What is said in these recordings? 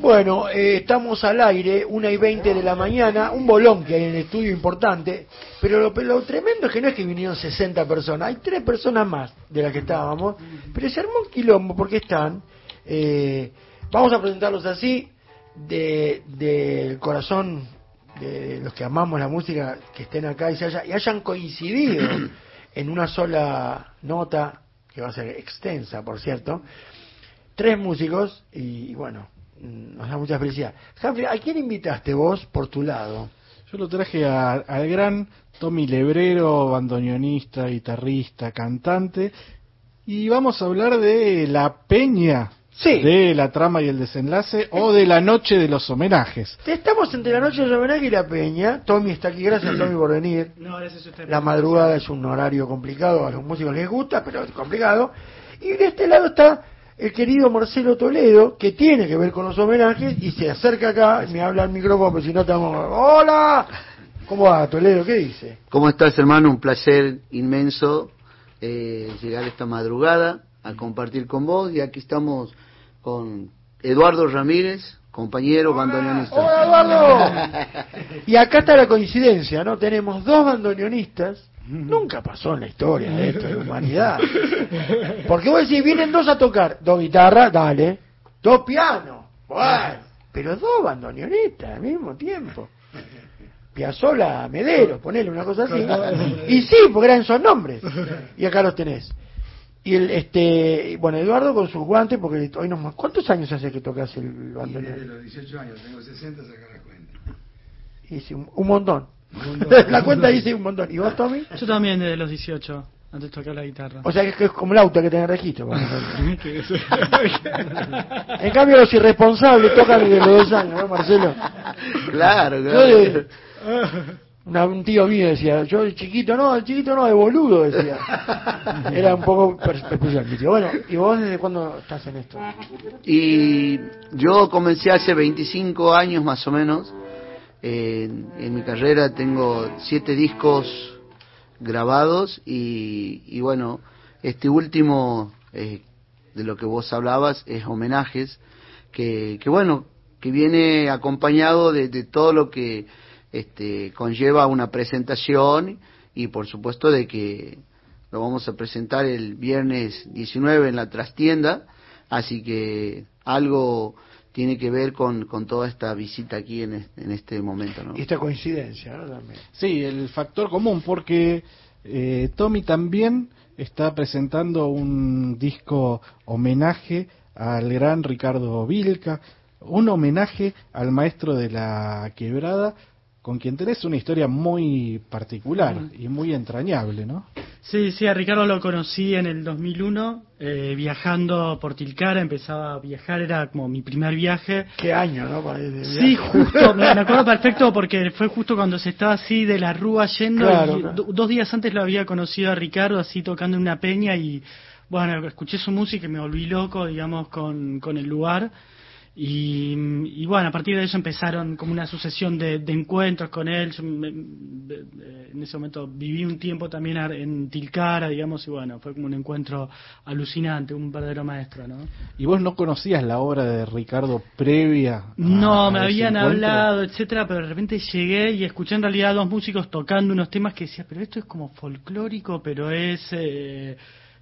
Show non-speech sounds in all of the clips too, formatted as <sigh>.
Bueno, eh, estamos al aire, una y veinte de la mañana, un bolón que hay en el estudio importante, pero lo, lo tremendo es que no es que vinieron 60 personas, hay tres personas más de las que estábamos, pero se armó un quilombo porque están, eh, vamos a presentarlos así, del de, corazón de los que amamos la música, que estén acá y, se haya, y hayan coincidido <clears throat> en una sola nota, que va a ser extensa, por cierto, tres músicos y bueno, nos da mucha felicidad. Humphrey, ¿a quién invitaste vos por tu lado? Yo lo traje al gran Tommy Lebrero, bandoneonista, guitarrista, cantante, y vamos a hablar de la peña Sí. de la trama y el desenlace o de la noche de los homenajes. Estamos entre la noche de los homenajes y la peña. Tommy está aquí, gracias Tommy por venir. <clears throat> No, gracias a usted. La madrugada es un horario complicado, a los músicos les gusta, pero es complicado. Y de este lado está el querido Marcelo Toledo, que tiene que ver con los homenajes, y se acerca acá, y me habla al micrófono, porque si no estamos... ¡Hola! ¿Cómo va, Toledo? ¿Qué dice? ¿Cómo estás, hermano? Un placer inmenso eh, llegar esta madrugada a compartir con vos, y aquí estamos con Eduardo Ramírez, compañero bandoneonista. ¡Hola, Eduardo! <laughs> y acá está la coincidencia, ¿no? Tenemos dos bandoneonistas, Nunca pasó en la historia de esto, de la humanidad. Porque vos decís, vienen dos a tocar, dos guitarras, dale, dos pianos, bueno, pero dos bandoneonistas al mismo tiempo. Piazzola, Medero, ponele una cosa así. Y sí, porque eran esos nombres. Y acá los tenés. Y el, este, bueno, Eduardo con sus guantes, porque hoy no ¿Cuántos años hace que tocas el bandoneón? Desde los 18 años, tengo 60, sacar la cuenta. Y sí, un, un montón. La cuenta dice un montón. ¿Y vos, Tommy? Yo también desde los 18, antes de tocar la guitarra. O sea que es como el auto que tiene registro. <laughs> en cambio los irresponsables tocan desde los dos años, ¿no, Marcelo? Claro, Yo claro. una- un tío mío decía, yo de chiquito no, el chiquito no, de boludo decía. Era un poco especial mi tío. Bueno, ¿y vos desde cuándo estás en esto? Y yo comencé hace 25 años más o menos. En, en mi carrera tengo siete discos grabados y, y bueno, este último eh, de lo que vos hablabas es homenajes, que, que bueno, que viene acompañado de, de todo lo que este, conlleva una presentación y por supuesto de que lo vamos a presentar el viernes 19 en la trastienda, así que algo tiene que ver con, con toda esta visita aquí en este, en este momento. ¿no? Y esta coincidencia, ¿no? También. Sí, el factor común, porque eh, Tommy también está presentando un disco homenaje al gran Ricardo Vilca, un homenaje al maestro de la quebrada, con quien tenés una historia muy particular y muy entrañable, ¿no? Sí, sí, a Ricardo lo conocí en el 2001, eh, viajando por Tilcara, empezaba a viajar, era como mi primer viaje. Qué año, ¿no? Sí, justo, <laughs> me, me acuerdo perfecto porque fue justo cuando se estaba así de la rúa yendo Claro, y claro. do- dos días antes lo había conocido a Ricardo así tocando en una peña y bueno, escuché su música y me volví loco, digamos, con, con el lugar. Y, y bueno, a partir de eso empezaron como una sucesión de, de encuentros con él. Yo me- en ese momento viví un tiempo también en Tilcara, digamos, y bueno, fue como un encuentro alucinante, un verdadero maestro, ¿no? ¿Y vos no conocías la obra de Ricardo previa? a- No, me habían hablado, etcétera, pero de repente llegué y escuché en realidad a dos músicos tocando unos temas que decía, pero esto es como folclórico, pero es eh,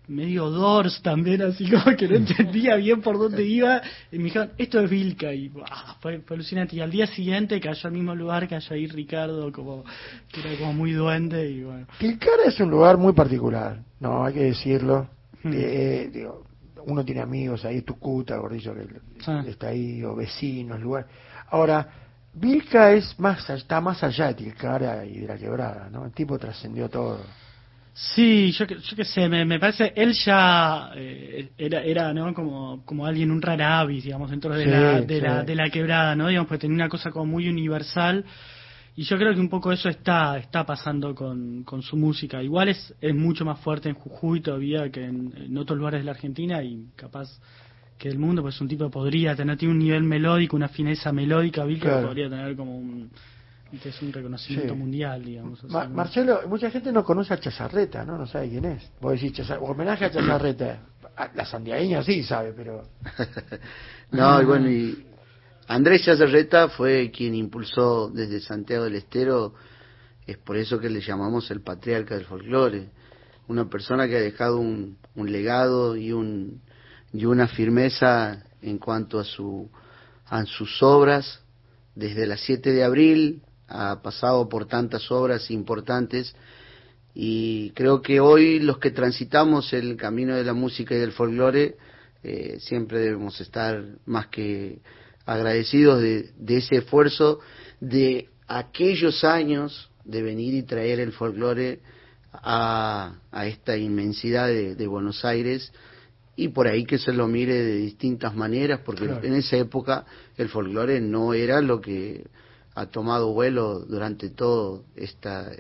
medio Doors también, así como que no <laughs> entendía bien por dónde iba. Y me dijeron, esto es Vilca, y ¡buah! fue, fue alucinante. Y al día siguiente cayó al mismo lugar, cayó ahí Ricardo, como que era como muy duende, y bueno. Tilcara es un lugar muy particular, no, hay que decirlo. Hmm. Eh, digo, uno tiene amigos ahí, Tucuta, Gordillo, que Ah. está ahí, o vecinos, lugar. Ahora, Vilca es más, está más allá de Tilcara y de la quebrada, ¿no? El tipo trascendió todo. Sí, yo, que- yo qué sé, me, me parece, él ya eh, era, era ¿no? como, como alguien, un rara avis, digamos, dentro de, Sí, la, de, sí. la, de la quebrada, ¿no? Digamos, pues tenía una cosa como muy universal y yo creo que un poco eso está está pasando con, con su música. Igual es, es mucho más fuerte en Jujuy todavía que en, en otros lugares de la Argentina y capaz que del mundo, pues un tipo podría tener, tiene un nivel melódico, una fineza melódica, vi que Claro. podría tener como un, es un reconocimiento Sí. mundial, digamos. Marcelo, mucha gente no conoce a Chazarreta, ¿no? No sabe quién es. Vos decís, Chazar- homenaje a Chazarreta. <clears throat> A- La sandiagueña sí sabe, pero... <laughs> No, y bueno, y Andrés Chazarreta fue quien impulsó desde Santiago del Estero, es por eso que le llamamos el patriarca del folclore, una persona que ha dejado un, un legado y, un, y una firmeza en cuanto a, su, a sus obras, desde las 7 de abril ha pasado por tantas obras importantes y creo que hoy los que transitamos el camino de la música y del folclore eh, siempre debemos estar más que agradecidos de, de, ese esfuerzo de aquellos años de venir y traer el folclore a, a esta inmensidad de, de, Buenos Aires y por ahí que se lo mire de distintas maneras porque claro. en esa época el folclore no era lo que ha tomado vuelo durante toda esta,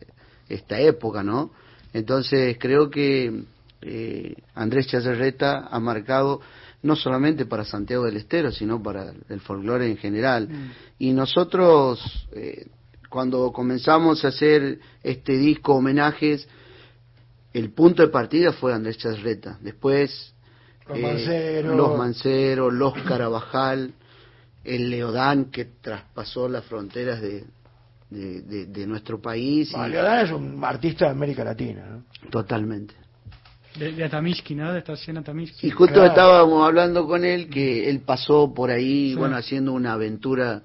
esta época, ¿no? Entonces creo que eh, Andrés Chazarreta ha marcado no solamente para Santiago del Estero, sino para el folclore en general. Mm. Y nosotros, eh, cuando comenzamos a hacer este disco homenajes, el punto de partida fue Andrés Chazarreta. Después, los, eh, Manceros. los Manceros, los Carabajal, el Leodán que traspasó las fronteras de, de, de, de nuestro país. Bueno, y... Leodán es un artista de América Latina, ¿no? Totalmente. De, de Atamishki, ¿no? De estación Atamishki. Y justo claro. estábamos hablando con él que él pasó por ahí, sí. bueno, haciendo una aventura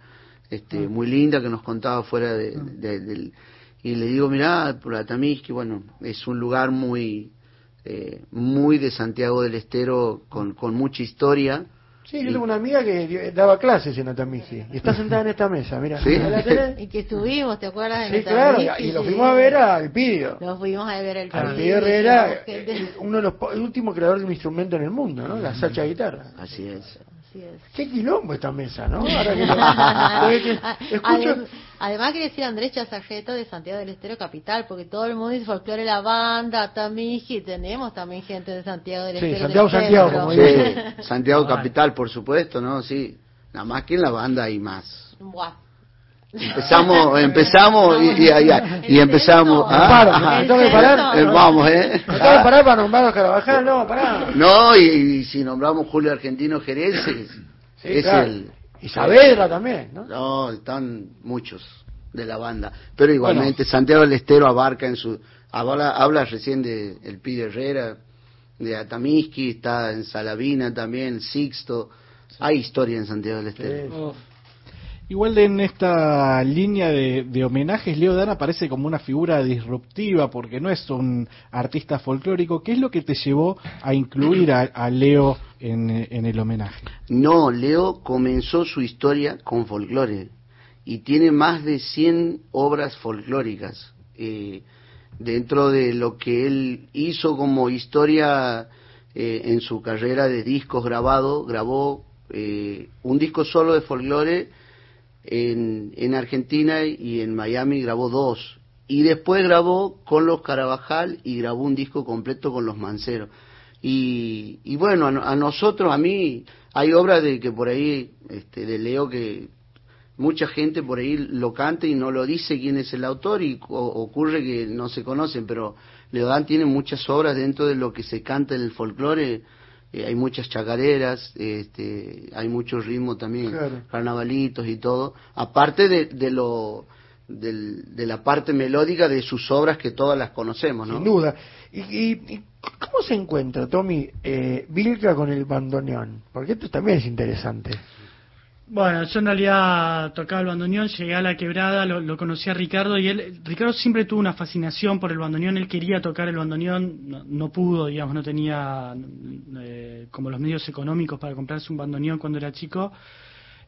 este, muy linda que nos contaba fuera de, del... Y le digo, mirá, por Atamishki, bueno, es un lugar muy, eh, muy de Santiago del Estero, con, con mucha historia. Sí, yo tengo una amiga que daba clases en Atamiji y está sentada en esta mesa, mira. ¿Sí? <laughs> Y que estuvimos, ¿te acuerdas? Sí, claro, y lo fuimos a ver al Pidio. Lo fuimos a ver al Pidio. Al Pidio Herrera, uno de los, el último creador de un instrumento en el mundo, ¿no? La sacha guitarra. Así es. Así es. Qué quilombo esta mesa, ¿no? Ahora que, <laughs> que escucho... Además quería decir Andrés Chazarreta de Santiago del Estero Capital, porque todo el mundo dice folclore la banda, Tamiji, tenemos también gente de Santiago del sí, Estero. Santiago, Santiago, como sí, Santiago Capital, por supuesto, ¿no? Sí, nada más que en la banda hay más. Buah. Empezamos, <laughs> empezamos y, y, y, y empezamos. ¿ah? ¿No tengo que parar? Eh, vamos, ¿eh? ¿No tengo que parar para nombrar a Carabajal? No, pará. No, y, y si nombramos Julio Argentino Jerez, es, Sí, es claro. el. Y Saavedra también, ¿no? No, están muchos de la banda. Pero igualmente, Santiago del Estero abarca en su. Habla, habla recién de El Pide Herrera, de Atamiski, está en Salavina también, Sixto. Hay historia en Santiago del Estero. Igual en esta línea de, de, homenajes, Leo Dan aparece como una figura disruptiva porque no es un artista folclórico. ¿Qué es lo que te llevó a incluir a, Leo en, el homenaje? No, Leo comenzó su historia con folclore y tiene más de 100 obras folclóricas. Eh, dentro de lo que él hizo como historia eh, en su carrera de discos grabados, grabó eh, un disco solo de folclore en, en Argentina y en Miami grabó dos. Y después grabó con los Carabajal y grabó un disco completo con los Manceros. Y, y bueno, a, nosotros, a mí, hay obras de que por ahí, este, de Leo, que mucha gente por ahí lo canta y no lo dice quién es el autor y ocurre que no se conocen, pero Leodán tiene muchas obras dentro de lo que se canta en el folclore eh, hay muchas chacareras, este, hay mucho ritmo también, claro. carnavalitos y todo, aparte de, de lo del, de la parte melódica de sus obras que todas las conocemos, ¿no? Sin duda. ¿Y, y, y cómo se encuentra, Tommy, eh, Vilca con el bandoneón? Porque esto también es interesante. Bueno, yo en realidad tocaba el bandoneón, llegué a la quebrada, lo, lo, conocí a Ricardo y él, Ricardo siempre tuvo una fascinación por el bandoneón, él quería tocar el bandoneón, no, no pudo, digamos, no tenía eh, como los medios económicos para comprarse un bandoneón cuando era chico.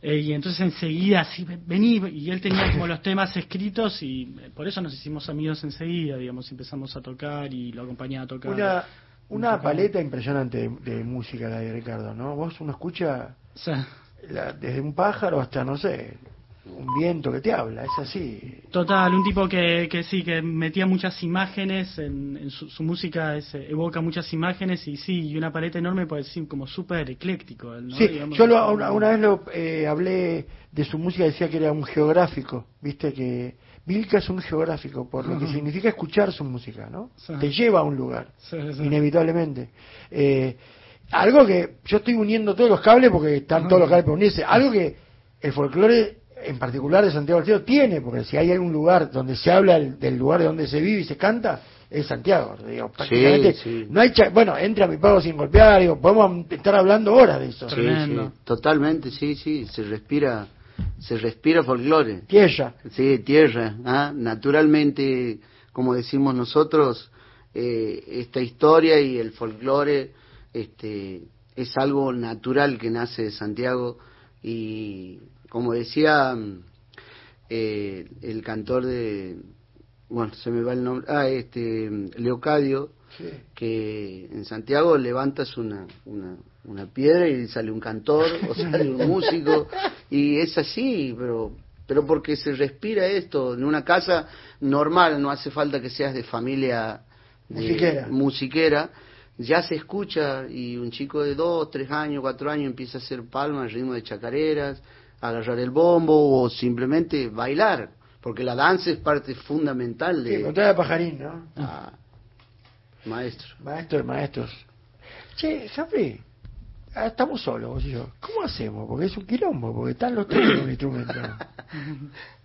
Eh, y entonces enseguida, así, vení, y él tenía como los temas escritos y eh, por eso nos hicimos amigos enseguida, digamos, empezamos a tocar y lo acompañaba a tocar. Una, una paleta impresionante de, de, música la de Ricardo, ¿no? Vos uno escucha... Sí la, desde un pájaro hasta, no sé, un viento que te habla, es así. Total, un tipo que, que sí, que metía muchas imágenes, en, en su, su, música es, evoca muchas imágenes y sí, y una paleta enorme, pues sí, como súper ecléctico. ¿no? Sí, Digamos, yo lo, una, una, vez lo eh, hablé de su música, decía que era un geográfico, viste que Vilca es un geográfico, por lo que significa escuchar su música, ¿no? Sí. Te lleva a un lugar, sí, sí. inevitablemente. Eh, algo que yo estoy uniendo todos los cables porque están todos los cables por unirse, algo que el folclore en particular de Santiago del Estero tiene, porque si hay algún lugar donde se habla el- del lugar de donde se vive y se canta, es Santiago. Digo, prácticamente, sí. No hay cha- bueno, entra mi pago sin golpear, digo, podemos estar hablando horas de eso. Sí, Tremendo. sí, totalmente, sí, sí, se respira, se respira folclore. Tierra. Sí, tierra, ¿ah? naturalmente, como decimos nosotros, eh, esta historia y el folclore este, es algo natural que nace de Santiago y, como decía mm, eh, el cantor de, bueno, se me va el nombre, ah, este, Leocadio, Sí. que en Santiago levantas una, una, una piedra y sale un cantor o <laughs> sale un músico y es así, pero pero porque se respira esto en una casa normal, no hace falta que seas de familia de- Musiquera. musiquera, ya se escucha y un chico de dos, tres años, cuatro años empieza a hacer palmas, ritmo de chacareras, agarrar el bombo o simplemente bailar, porque la danza es parte fundamental Sí, de... de pajarín, ¿no? Ah, maestro. Maestros maestros. Che, Jafri, ah, estamos solos, vos y yo. ¿Cómo hacemos? Porque es un quilombo, porque están los tres con el instrumento. <laughs>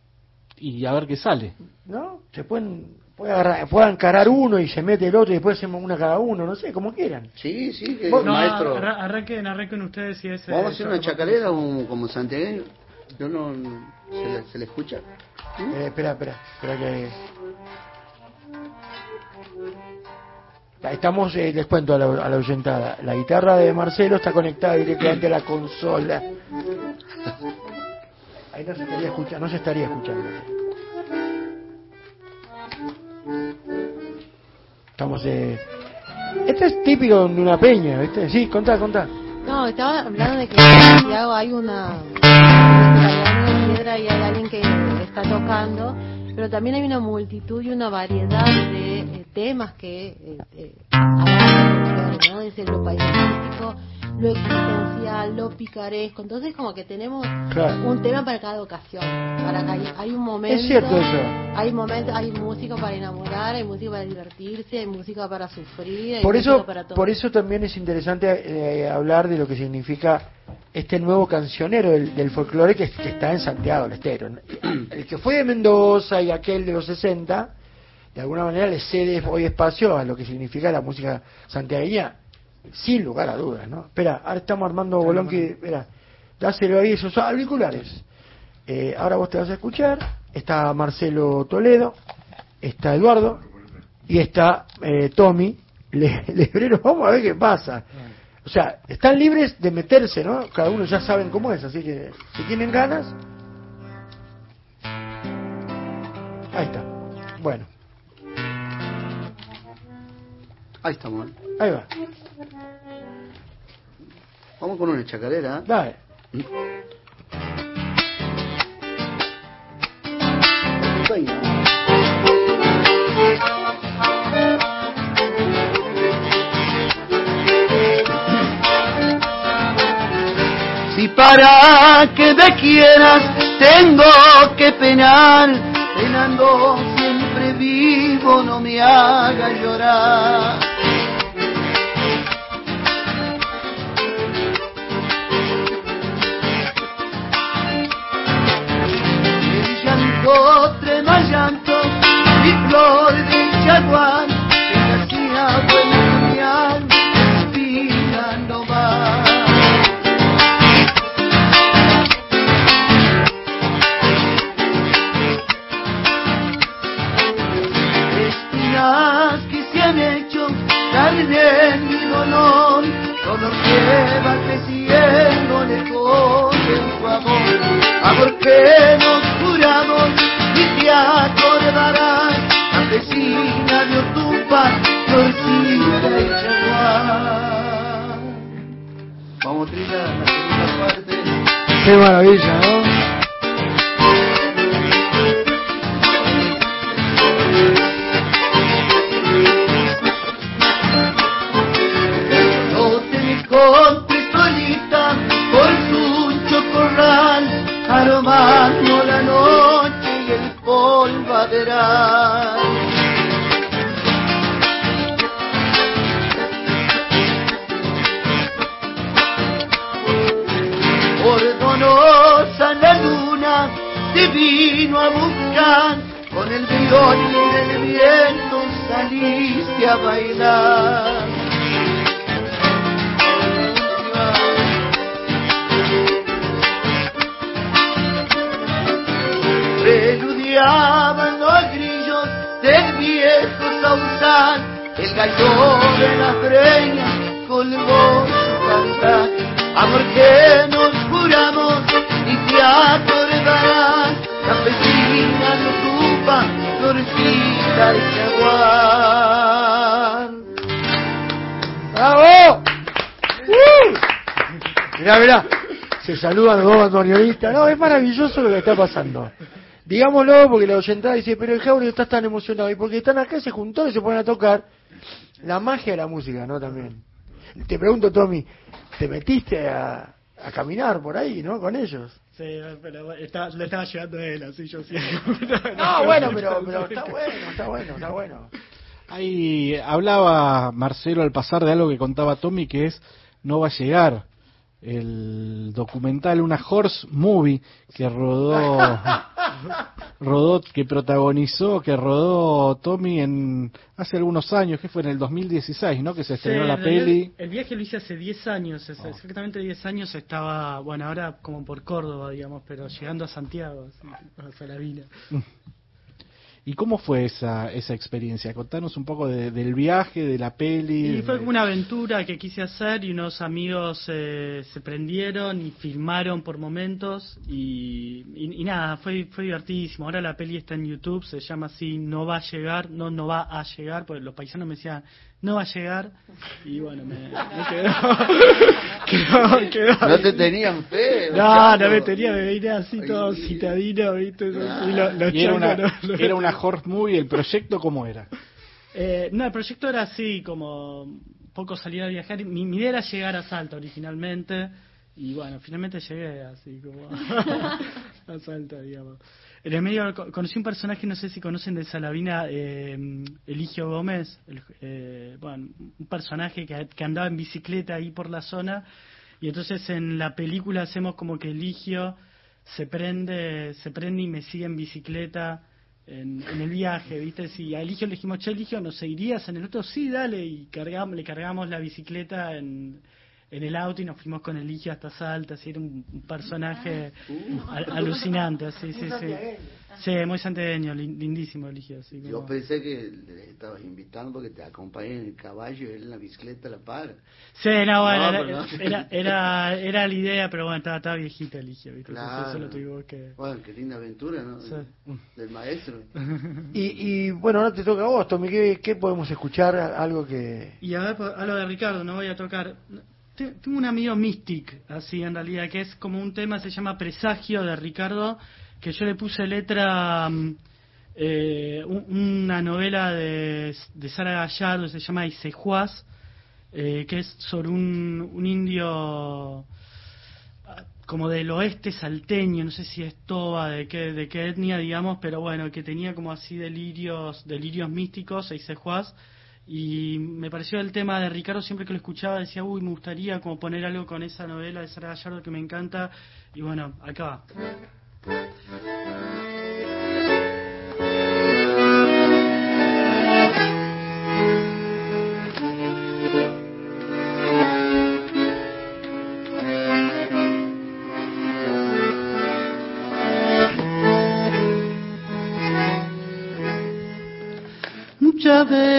Y a ver qué sale. ¿No? Se pueden, puede agarrar, puede encarar uno y se mete el otro y después hacemos una cada uno, no sé, como quieran. Sí, sí, que No, maestro. arra- arranquen, arranquen ustedes y ese. Vamos a hacer una chacarera como, como santiagueño. Yo no, no- se, le, se le escucha. Eh, espera, espera, espera que... Estamos, eh, les cuento a la, a la oyentada. La guitarra de Marcelo está conectada directamente a la consola. Ahí no se estaría escuchando, no se estaría escuchando. Estamos, eh... Este es típico de una peña, ¿viste? Sí, contá, contá. No, estaba hablando de que Santiago hay una, una piedra y hay alguien que está tocando, pero también hay una multitud y una variedad de eh, temas que eh, eh, ¿no? Desde lo paisajístico, lo existencial, lo picaresco. Entonces, como que tenemos Claro. un tema para cada ocasión. Para que hay, hay un momento. Es cierto eso. Hay momentos, hay música para enamorar, hay música para divertirse, hay música para sufrir, hay Por eso, para todo. por eso también es interesante eh, hablar de lo que significa este nuevo cancionero del, del folclore que, que está en Santiago del Estero. El que fue de Mendoza y aquel de los 60, de alguna manera le cede hoy espacio a lo que significa la música santiagueña, sin lugar a dudas, ¿no? Espera, ahora estamos armando bolón que, espera, dáselo ahí esos auriculares. Eh, ahora vos te vas a escuchar, está Marcelo Toledo, está Eduardo y está eh, Tommy Le- <laughs> Lebrero. Vamos a ver qué pasa. O sea, están libres de meterse, ¿no? Cada uno ya saben cómo es, así que si tienen ganas. Ahí está. Bueno, Ahí estamos. ¿eh? ahí va. Vamos con una chacarera. Dale. Si para que me quieras tengo que penar, penando siempre vivo, no me haga llorar. Qué maravilla, vino a buscar, con el violín del viento saliste a bailar. Preludiaban los grillos del viejo sausal, el gallo de la breña colgó su cantar. Amor que nos juramos y te acordarás, campesina no ocupa, florcita y jaguar. ¡Bravo! ¡Uh! Mirá, mirá, se saludan los dos bandoneonistas. No, es maravilloso lo que está pasando. Digámoslo porque la oyentada dice, pero el Jauri está tan emocionado. Y porque están acá, se juntó y se ponen a tocar. La magia de la música, ¿no? También. Te pregunto, Tommy, ¿te metiste a, a caminar por ahí, ¿no? Con ellos. Sí, pero está, lo estaba llevando él, así yo sí. <laughs> No, bueno, pero, pero está bueno, está bueno, está bueno. Ahí hablaba Marcelo al pasar de algo que contaba Tommy que es No va a llegar el documental, una horse movie que rodó, <laughs> rodó, que protagonizó, que rodó Tommy en hace algunos años, que fue en el 2016, ¿no? Que se estrenó Sí, la peli. El viaje lo hice hace 10 años, Oh. exactamente 10 años estaba, bueno, ahora como por Córdoba, digamos, pero llegando a Santiago, a Salavina. ¿Y cómo fue esa, esa experiencia? Contanos un poco de- del viaje, de la peli. Y fue como una aventura que quise hacer y unos amigos eh, se prendieron y filmaron por momentos y, y- y nada, fue, fue divertidísimo. Ahora la peli está en YouTube, se llama así, no va a llegar, no, no va a llegar, porque los paisanos me decían, no va a llegar y bueno, me, me <laughs> quedó, <laughs> quedó, quedó No te tenían fe. No, chato. no me tenía, me venía así todo Ay. citadino, ¿viste? Y lo- Y era una, no- era una horse movie, ¿el proyecto cómo era? Eh, no, el proyecto era así, como poco salir a viajar. Mi, mi idea era llegar a Salta originalmente. Y bueno, finalmente llegué así como <laughs> a Salta, digamos. En el medio co- conocí un personaje, no sé si conocen de Salavina, eh, Eligio Gómez, el- eh, bueno, un personaje que, andaba en bicicleta ahí por la zona. Y entonces en la película hacemos como que Eligio se prende, se prende y me sigue en bicicleta en, el viaje, ¿viste? Si a Eligio le dijimos, che, Eligio, ¿nos seguirías en el auto? Sí, dale, y cargamos, le cargamos la bicicleta en, en el auto y nos fuimos con Eligio hasta Salta, así era un, un personaje al- alucinante, así, sí, sí. Sí, muy santiagueño, lin- lindísimo Eligio, así Yo como- pensé que le estabas invitando porque te acompañe en el caballo y él en la bicicleta la para. Sí, no, bueno, No, era, no. era, era, era la idea, pero bueno, estaba, estaba viejita Eligio, ¿viste? Entonces Claro. eso lo tuvimos que... Bueno, qué linda aventura, ¿no? Sí. Del maestro. Y, y bueno, ahora te toca a vos, Tommy. ¿Qué, qué podemos escuchar? Algo que. Y a ver, por- a lo de Ricardo, no voy a tocar. Te- Tengo un amigo Mystic, así en realidad, que es como un tema, se llama Presagio de Ricardo, que yo le puse letra, mm, eh, un- una novela de, Sara Gallardo, se llama Isejuaz, eh, que es sobre un, un indio ah, como del oeste salteño, no sé si es toba, de qué, de qué etnia, digamos, pero bueno, que tenía como así delirios, delirios místicos, Isejuaz, y me pareció el tema de Ricardo, siempre que lo escuchaba decía, uy, me gustaría como poner algo con esa novela de Sara Gallardo que me encanta, y bueno, acá va.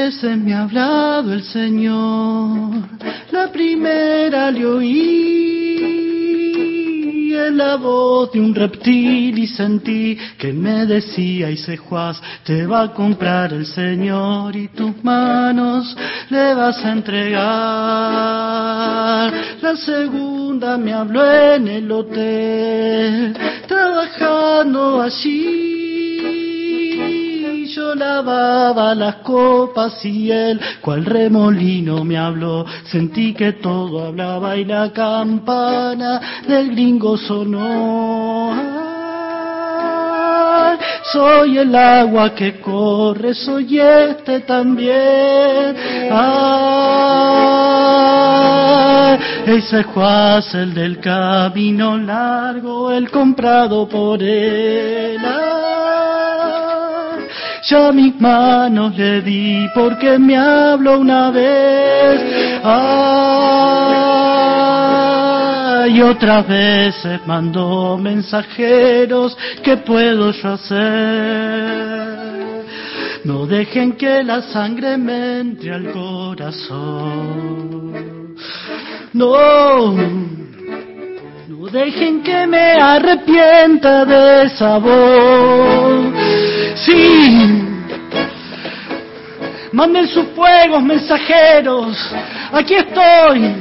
Veces me ha hablado el Señor, la primera le oí en la voz de un reptil y sentí que me decía y se Juaz, te va a comprar el Señor y tus manos le vas a entregar. La segunda me habló en el hotel, trabajando allí lavaba las copas y él, cual remolino me habló, sentí que todo hablaba y la campana del gringo sonó. Soy el agua que corre, soy este también. Ay, Ese juaz, el del camino largo, el comprado por él. Ya mis manos le di porque me habló una vez. y otras veces mandó mensajeros. ¿Qué puedo yo hacer? No dejen que la sangre me entre al corazón. No, dejen que me arrepienta de esa voz. Sí, manden sus fuegos mensajeros. Aquí estoy.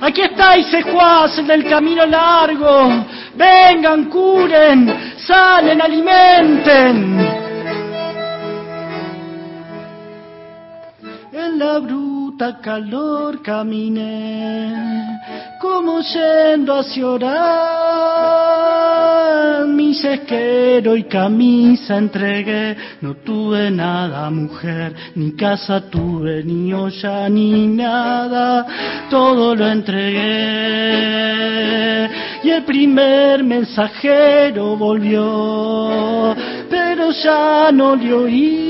Aquí estáis, secuaz, en el camino largo. Vengan, curen, salen, alimenten. Calor caminé, como yendo hacia orar. Mi sesquero y camisa entregué, no tuve nada, mujer, ni casa tuve, ni olla, ni nada, todo lo entregué. Y el primer mensajero volvió, pero ya no le oí.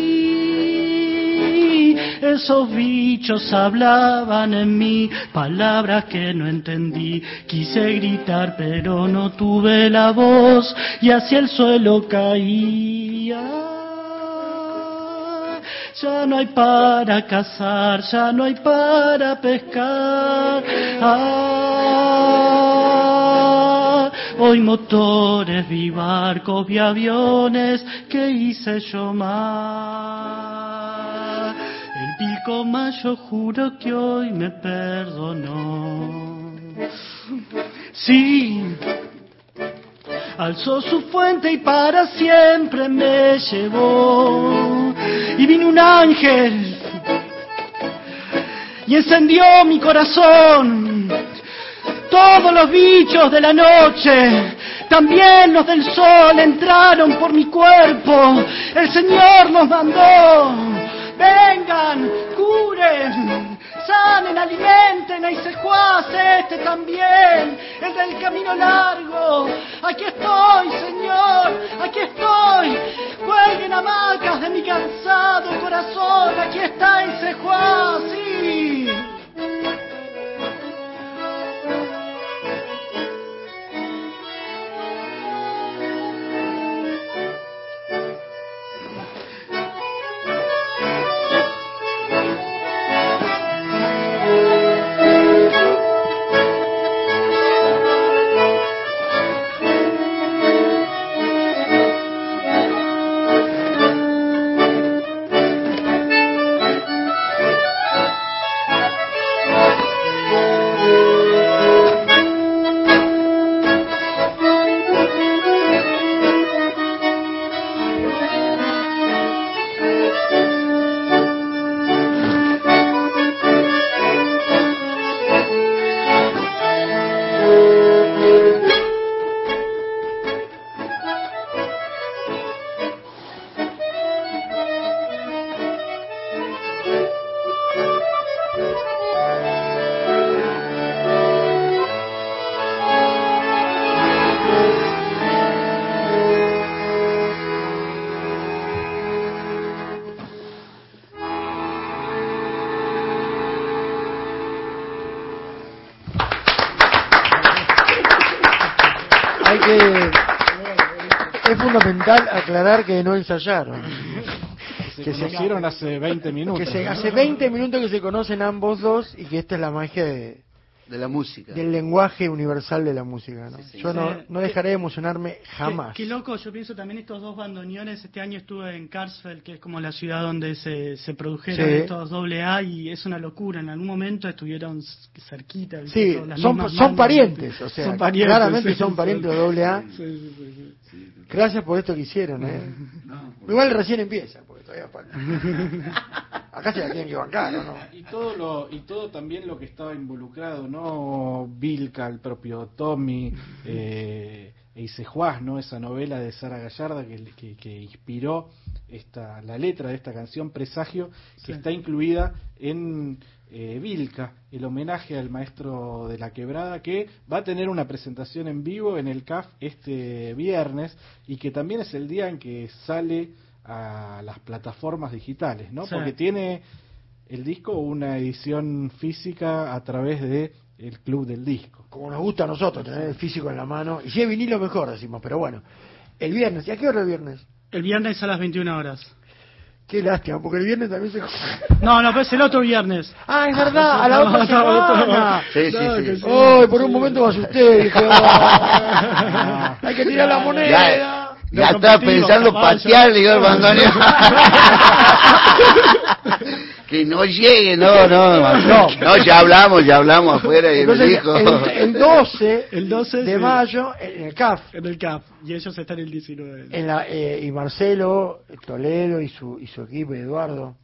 Esos bichos hablaban en mí palabras que no entendí. Quise gritar pero no tuve la voz y hacia el suelo caía. Ya no hay para cazar, ya no hay para pescar. Ah, hoy motores, vi barcos, vi aviones, ¿qué hice yo más? Pilcoma yo juro que hoy me perdonó. Sí, alzó su fuente y para siempre me llevó. Y vino un ángel y encendió mi corazón. Todos los bichos de la noche, también los del sol, entraron por mi cuerpo. El Señor los mandó. Vengan, curen, sanen, alimenten a Isejuaz, este también, el del camino largo. Aquí estoy, Señor, aquí estoy. Aclarar que no ensayaron. Que se- conocieron hace 20 minutos. Que se, hace 20 minutos que se conocen ambos dos y que esta es la magia de- de la música. del lenguaje universal de la música. ¿no? Sí, Yo no, no dejaré de emocionarme jamás. Qué, qué loco, yo pienso también estos dos bandoneones. Este año estuve en Carsfeld, que es como la ciudad donde se, se produjeron Sí. estos doble A, y es una locura. En algún momento estuvieron cerquita. Sí, las son, son bandas, parientes, o sea, Son parientes, claramente sí, son sí. parientes de doble A. Sí, sí, sí, sí. Gracias por esto que hicieron, ¿eh? Igual recién empieza, porque todavía falta. <laughs> Acá se la tienen que bancar, ¿o no? Y todo lo y todo también lo que estaba involucrado, ¿no? Vilca, el propio Tommy, eh, e Isejuaz, ¿no? Esa novela de Sara Gallarda que, que, que inspiró esta, la letra de esta canción Presagio, que Sí. está incluida en eh, Vilca, el homenaje al maestro de la quebrada, que va a tener una presentación en vivo en el CAF este viernes y que también es el día en que sale a las plataformas digitales, ¿no? Sí. Porque tiene el disco una edición física a través de el Club del Disco. Como nos gusta a nosotros tener el físico en la mano. Y si es vinilo, mejor, decimos. Pero bueno, el viernes. ¿Y a qué hora el viernes? El viernes a las 21 horas. Qué lástima, porque el viernes también se. No, no, pues el otro viernes. Ah, es verdad, a la <laughs> otra semana. Sí, sí, sí. sí. Ay, por un momento me asusté. Dije, ah, <laughs> hay que tirar la moneda. Ya, estaba pensando caballo. patear, digo, el bandoneón. <laughs> que no llegue, no, no, no, no, ya hablamos, ya hablamos afuera y me Entonces, dijo. el, el 12, El 12 de sí. mayo en el CAF. En el CAP. Y ellos están el 19. En la, eh, y Marcelo, Toledo y su, y su equipo, Eduardo,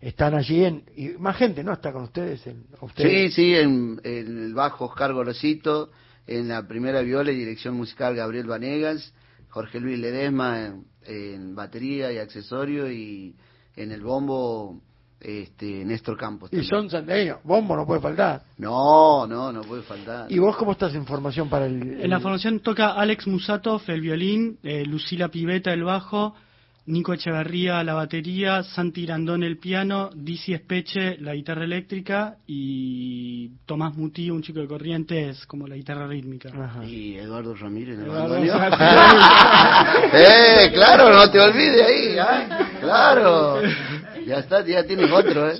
están allí. En, y más gente, ¿no? Está con ustedes. En, Sí, ustedes. sí, en, en el bajo Oscar Gorosito, en la primera viola y dirección musical Gabriel Vanegas, Jorge Luis Ledesma en, en batería y accesorio y en el bombo este Néstor Campos. Y son santiagueños. Bombo no puede faltar. No, no, no puede faltar. ¿Y vos cómo estás en formación para el...? En la formación toca Alex Musatov el violín, eh, Lucila Piveta el bajo, Nico Echeverría la batería, Santi Grandón el piano, Dizzy Espeche la guitarra eléctrica y Tomás Mutí, un chico de Corrientes, como la guitarra rítmica. Ajá. Y Eduardo Ramírez en el Eduardo bandoneón. Ramírez. <laughs> eh, claro, no te olvides ahí, ¿ah? claro. Ya está, ya tienes otro, ¿eh?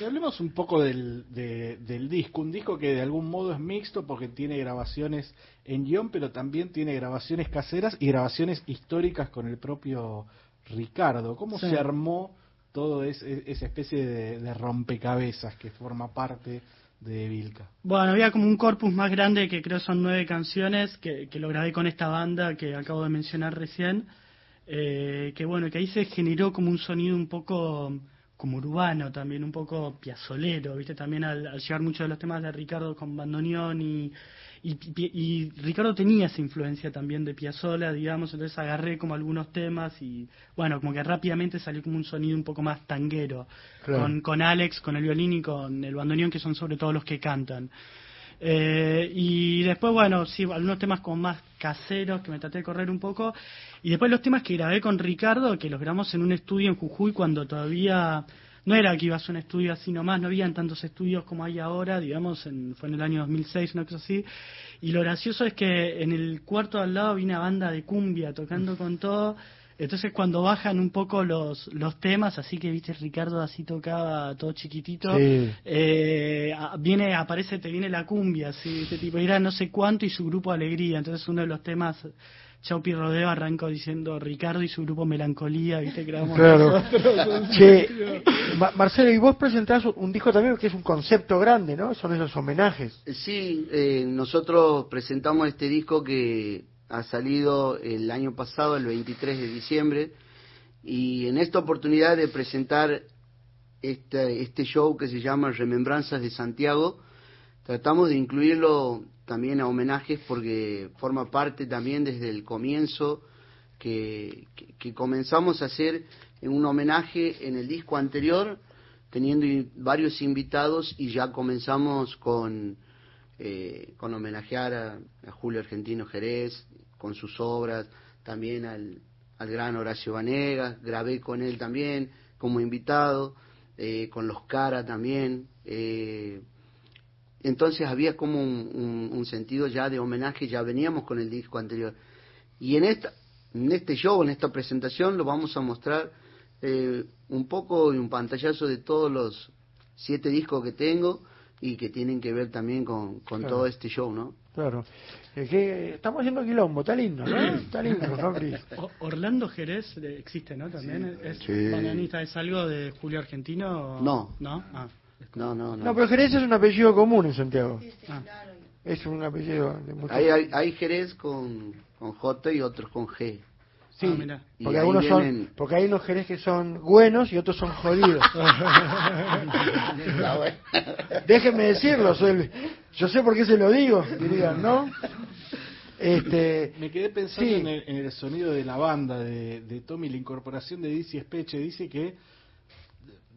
Y hablemos un poco del, de- del disco, un disco que de algún modo es mixto porque tiene grabaciones en guion, pero también tiene grabaciones caseras y grabaciones históricas con el propio Ricardo. ¿Cómo Sí. se armó todo ese, esa especie de, de rompecabezas que forma parte de Vilca? Bueno, había como un corpus más grande que creo son nueve canciones que, que lo grabé con esta banda que acabo de mencionar recién. eh, que bueno, que ahí se generó como un sonido un poco como urbano también, un poco piazolero, ¿viste? También al, al llegar muchos de los temas de Ricardo con bandoneón y, y, Ricardo tenía esa influencia también de Piazzolla, digamos, entonces agarré como algunos temas y bueno, como que rápidamente salió como un sonido un poco más tanguero, Claro. con, con Alex, con el violín y con el bandoneón, que son sobre todo los que cantan. Eh, y después, bueno, sí, algunos temas como más caseros que me traté de correr un poco. Y después los temas que grabé con Ricardo, que los grabamos en un estudio en Jujuy cuando todavía no era que ibas a un estudio así nomás, no habían tantos estudios como hay ahora, digamos, en, fue en el año 2006, una cosa así. Y lo gracioso es que en el cuarto al lado había una banda de cumbia tocando con todo. Entonces cuando bajan un poco los, los temas, así que viste Ricardo así tocaba todo chiquitito, Sí. eh, viene, aparece, te viene la cumbia, así, este tipo, era no sé cuánto y su grupo Alegría, entonces uno de los temas, Chaupi Rodeo arrancó diciendo Ricardo y su grupo Melancolía, viste, que grabamos Claro. <laughs> Che, Ma- Marcelo, y vos presentás un disco también que es un concepto grande, ¿no? Son esos homenajes. Sí, eh, nosotros presentamos este disco que ha salido el año pasado, el 23 de diciembre, y en esta oportunidad de presentar este, este show que se llama Remembranzas de Santiago, tratamos de incluirlo también a homenajes porque forma parte también desde el comienzo que, comenzamos a hacer un homenaje en el disco anterior, teniendo varios invitados y ya comenzamos con, eh, con homenajear a, a Julio Argentino Jerez, con sus obras, también al, al gran Horacio Vanegas, grabé con él también como invitado, eh, con los Cara también. eh, entonces había como un, sentido ya de homenaje, ya veníamos con el disco anterior. Y en esta, en este show, en esta presentación, lo vamos a mostrar eh, un poco y un pantallazo de todos los siete discos que tengo y que tienen que ver también con, con Claro. todo este show, ¿no? Claro. Es que estamos haciendo quilombo, está lindo, ¿no? <clears throat> Está lindo, Orlando Jerez eh, existe, ¿no? También es Sí. bananista, ¿es algo de Julio Argentino? o- No. ¿No? Ah. No, no, no. No, pero Jerez es un apellido común en Santiago. Ah. Es un apellido de mucho... Hay, hay, hay Jerez con, con J y otros con G. Sí, Ah, porque algunos vienen- son, porque hay unos Jerez que son buenos y otros son jodidos. <laughs> Déjenme decirlo, soy el- yo sé por qué se lo digo, dirían, ¿no? Este, Me quedé pensando Sí. en, el, en el sonido de la banda de, de Tommy, la incorporación de Dizzy Speche. Dice que,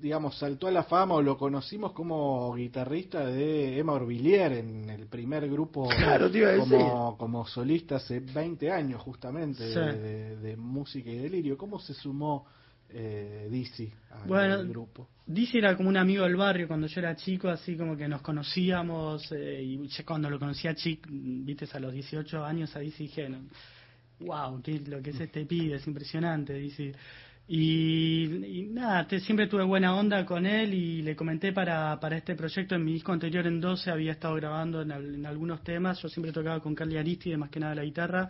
digamos, saltó a la fama o lo conocimos como guitarrista de Emma Orvillier en el primer grupo <laughs> Claro, a como, como solista hace 20 años justamente Sí. de, de- de música y delirio. ¿Cómo se sumó eh, Dizzy al Bueno, grupo? Dice era como un amigo del barrio cuando yo era chico, así como que nos conocíamos. eh, y cuando lo conocía chico, viste, a los 18 años, ahí sí dije, wow, qué, lo que es este pibe, es impresionante, dice. Y, y nada, te- siempre tuve buena onda con él y le comenté para, para este proyecto. En mi disco anterior, en 12, había estado grabando en, en algunos temas. Yo siempre tocaba con Carly Aristide, más que nada la guitarra.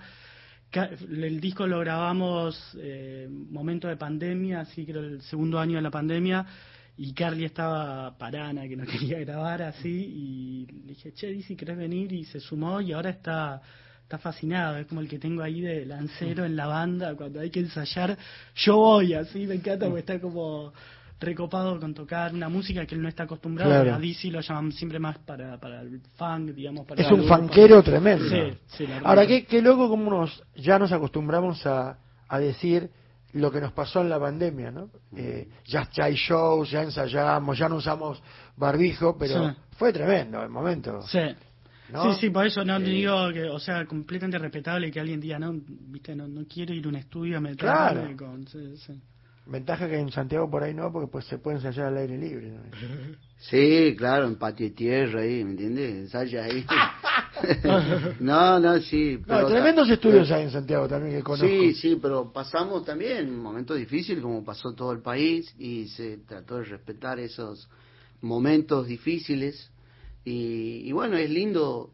El disco lo grabamos eh, momento de pandemia, así que el segundo año de la pandemia, y Carly estaba parana, que no <laughs> quería grabar así, y le dije, che, Dizzy, ¿querés venir? Y se sumó y ahora está está fascinado, es como el que tengo ahí de lancero en la banda, cuando hay que ensayar, yo voy así, me encanta porque está como recopado con tocar una música que él no está acostumbrado, Claro. a Dizzy lo llaman siempre más para, para el funk, digamos, para es un fanquero tremendo. Sí, sí, la Ahora, qué, qué loco como nos, ya nos acostumbramos a, a decir lo que nos pasó en la pandemia, ¿no? Eh, ya, ya hay shows, ya ensayamos, ya no usamos barbijo, pero Sí. fue tremendo el momento. Sí. ¿No? Sí, sí, por eso no Eh, te digo que, o sea, completamente respetable que alguien diga, no, viste, no, no quiero ir a un estudio a meterme Claro. con... sí, sí. Ventaja que en Santiago por ahí no, porque pues se puede ensayar al aire libre. ¿no? <laughs> Sí, claro, en patio de tierra ahí, ¿me entiendes? Ensaya ahí. <laughs> <laughs> no, no, sí. No, pero- tremendos estudios hay en Santiago también que conozco. Sí, sí, pero pasamos también un momento difícil como pasó todo el país y se trató de respetar esos momentos difíciles y, y bueno, es lindo,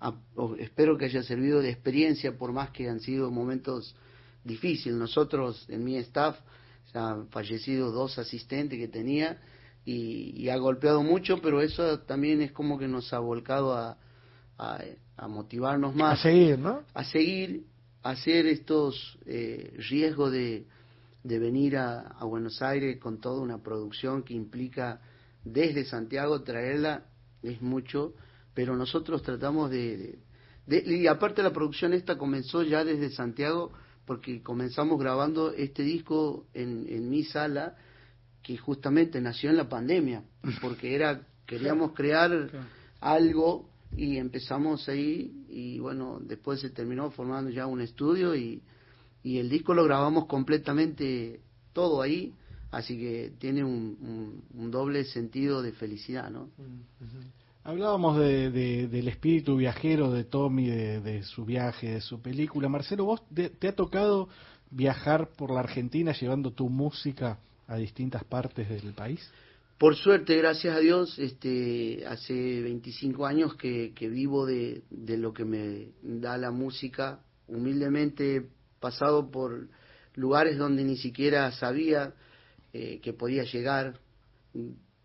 a- espero que haya servido de experiencia por más que han sido momentos difíciles. Nosotros en mi staff se han fallecido dos asistentes que tenía y, y ha golpeado mucho, pero eso también es como que nos ha volcado a, a, a motivarnos A más seguir, ¿no? a seguir, a hacer estos eh, riesgos de, de venir a, a Buenos Aires con toda una producción que implica desde Santiago traerla, es mucho, pero nosotros tratamos de, de- de- y aparte la producción esta comenzó ya desde Santiago porque comenzamos grabando este disco en, en mi sala que justamente nació en la pandemia porque era queríamos crear algo y empezamos ahí y bueno, después se terminó formando ya un estudio y, y el disco lo grabamos completamente todo ahí, así que tiene un, un- un doble sentido de felicidad, ¿no? Hablábamos de, de- del espíritu viajero de Tommy, de, de su viaje, de su película. Marcelo, ¿vos te, te ha tocado viajar por la Argentina llevando tu música a distintas partes del país? Por suerte, gracias a Dios, este, hace 25 años que, que vivo de, de lo que me da la música. Humildemente he pasado por lugares donde ni siquiera sabía eh, que podía llegar.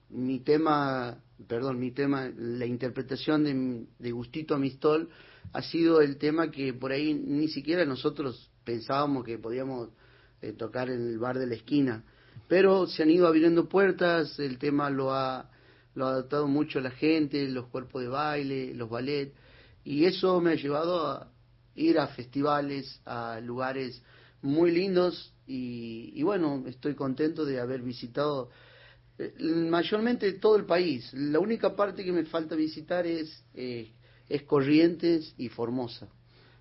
Mi tema, perdón, mi tema, la interpretación de, de Gustito Amistol ha sido el tema que por ahí ni siquiera nosotros pensábamos que podíamos eh, tocar en el bar de la esquina pero se han ido abriendo puertas, el tema lo ha, lo ha adaptado mucho la gente, los cuerpos de baile, los ballet, y eso me ha llevado a ir a festivales, a lugares muy lindos, y, y bueno, estoy contento de haber visitado eh, mayormente todo el país. La única parte que me falta visitar es, eh, es Corrientes y Formosa.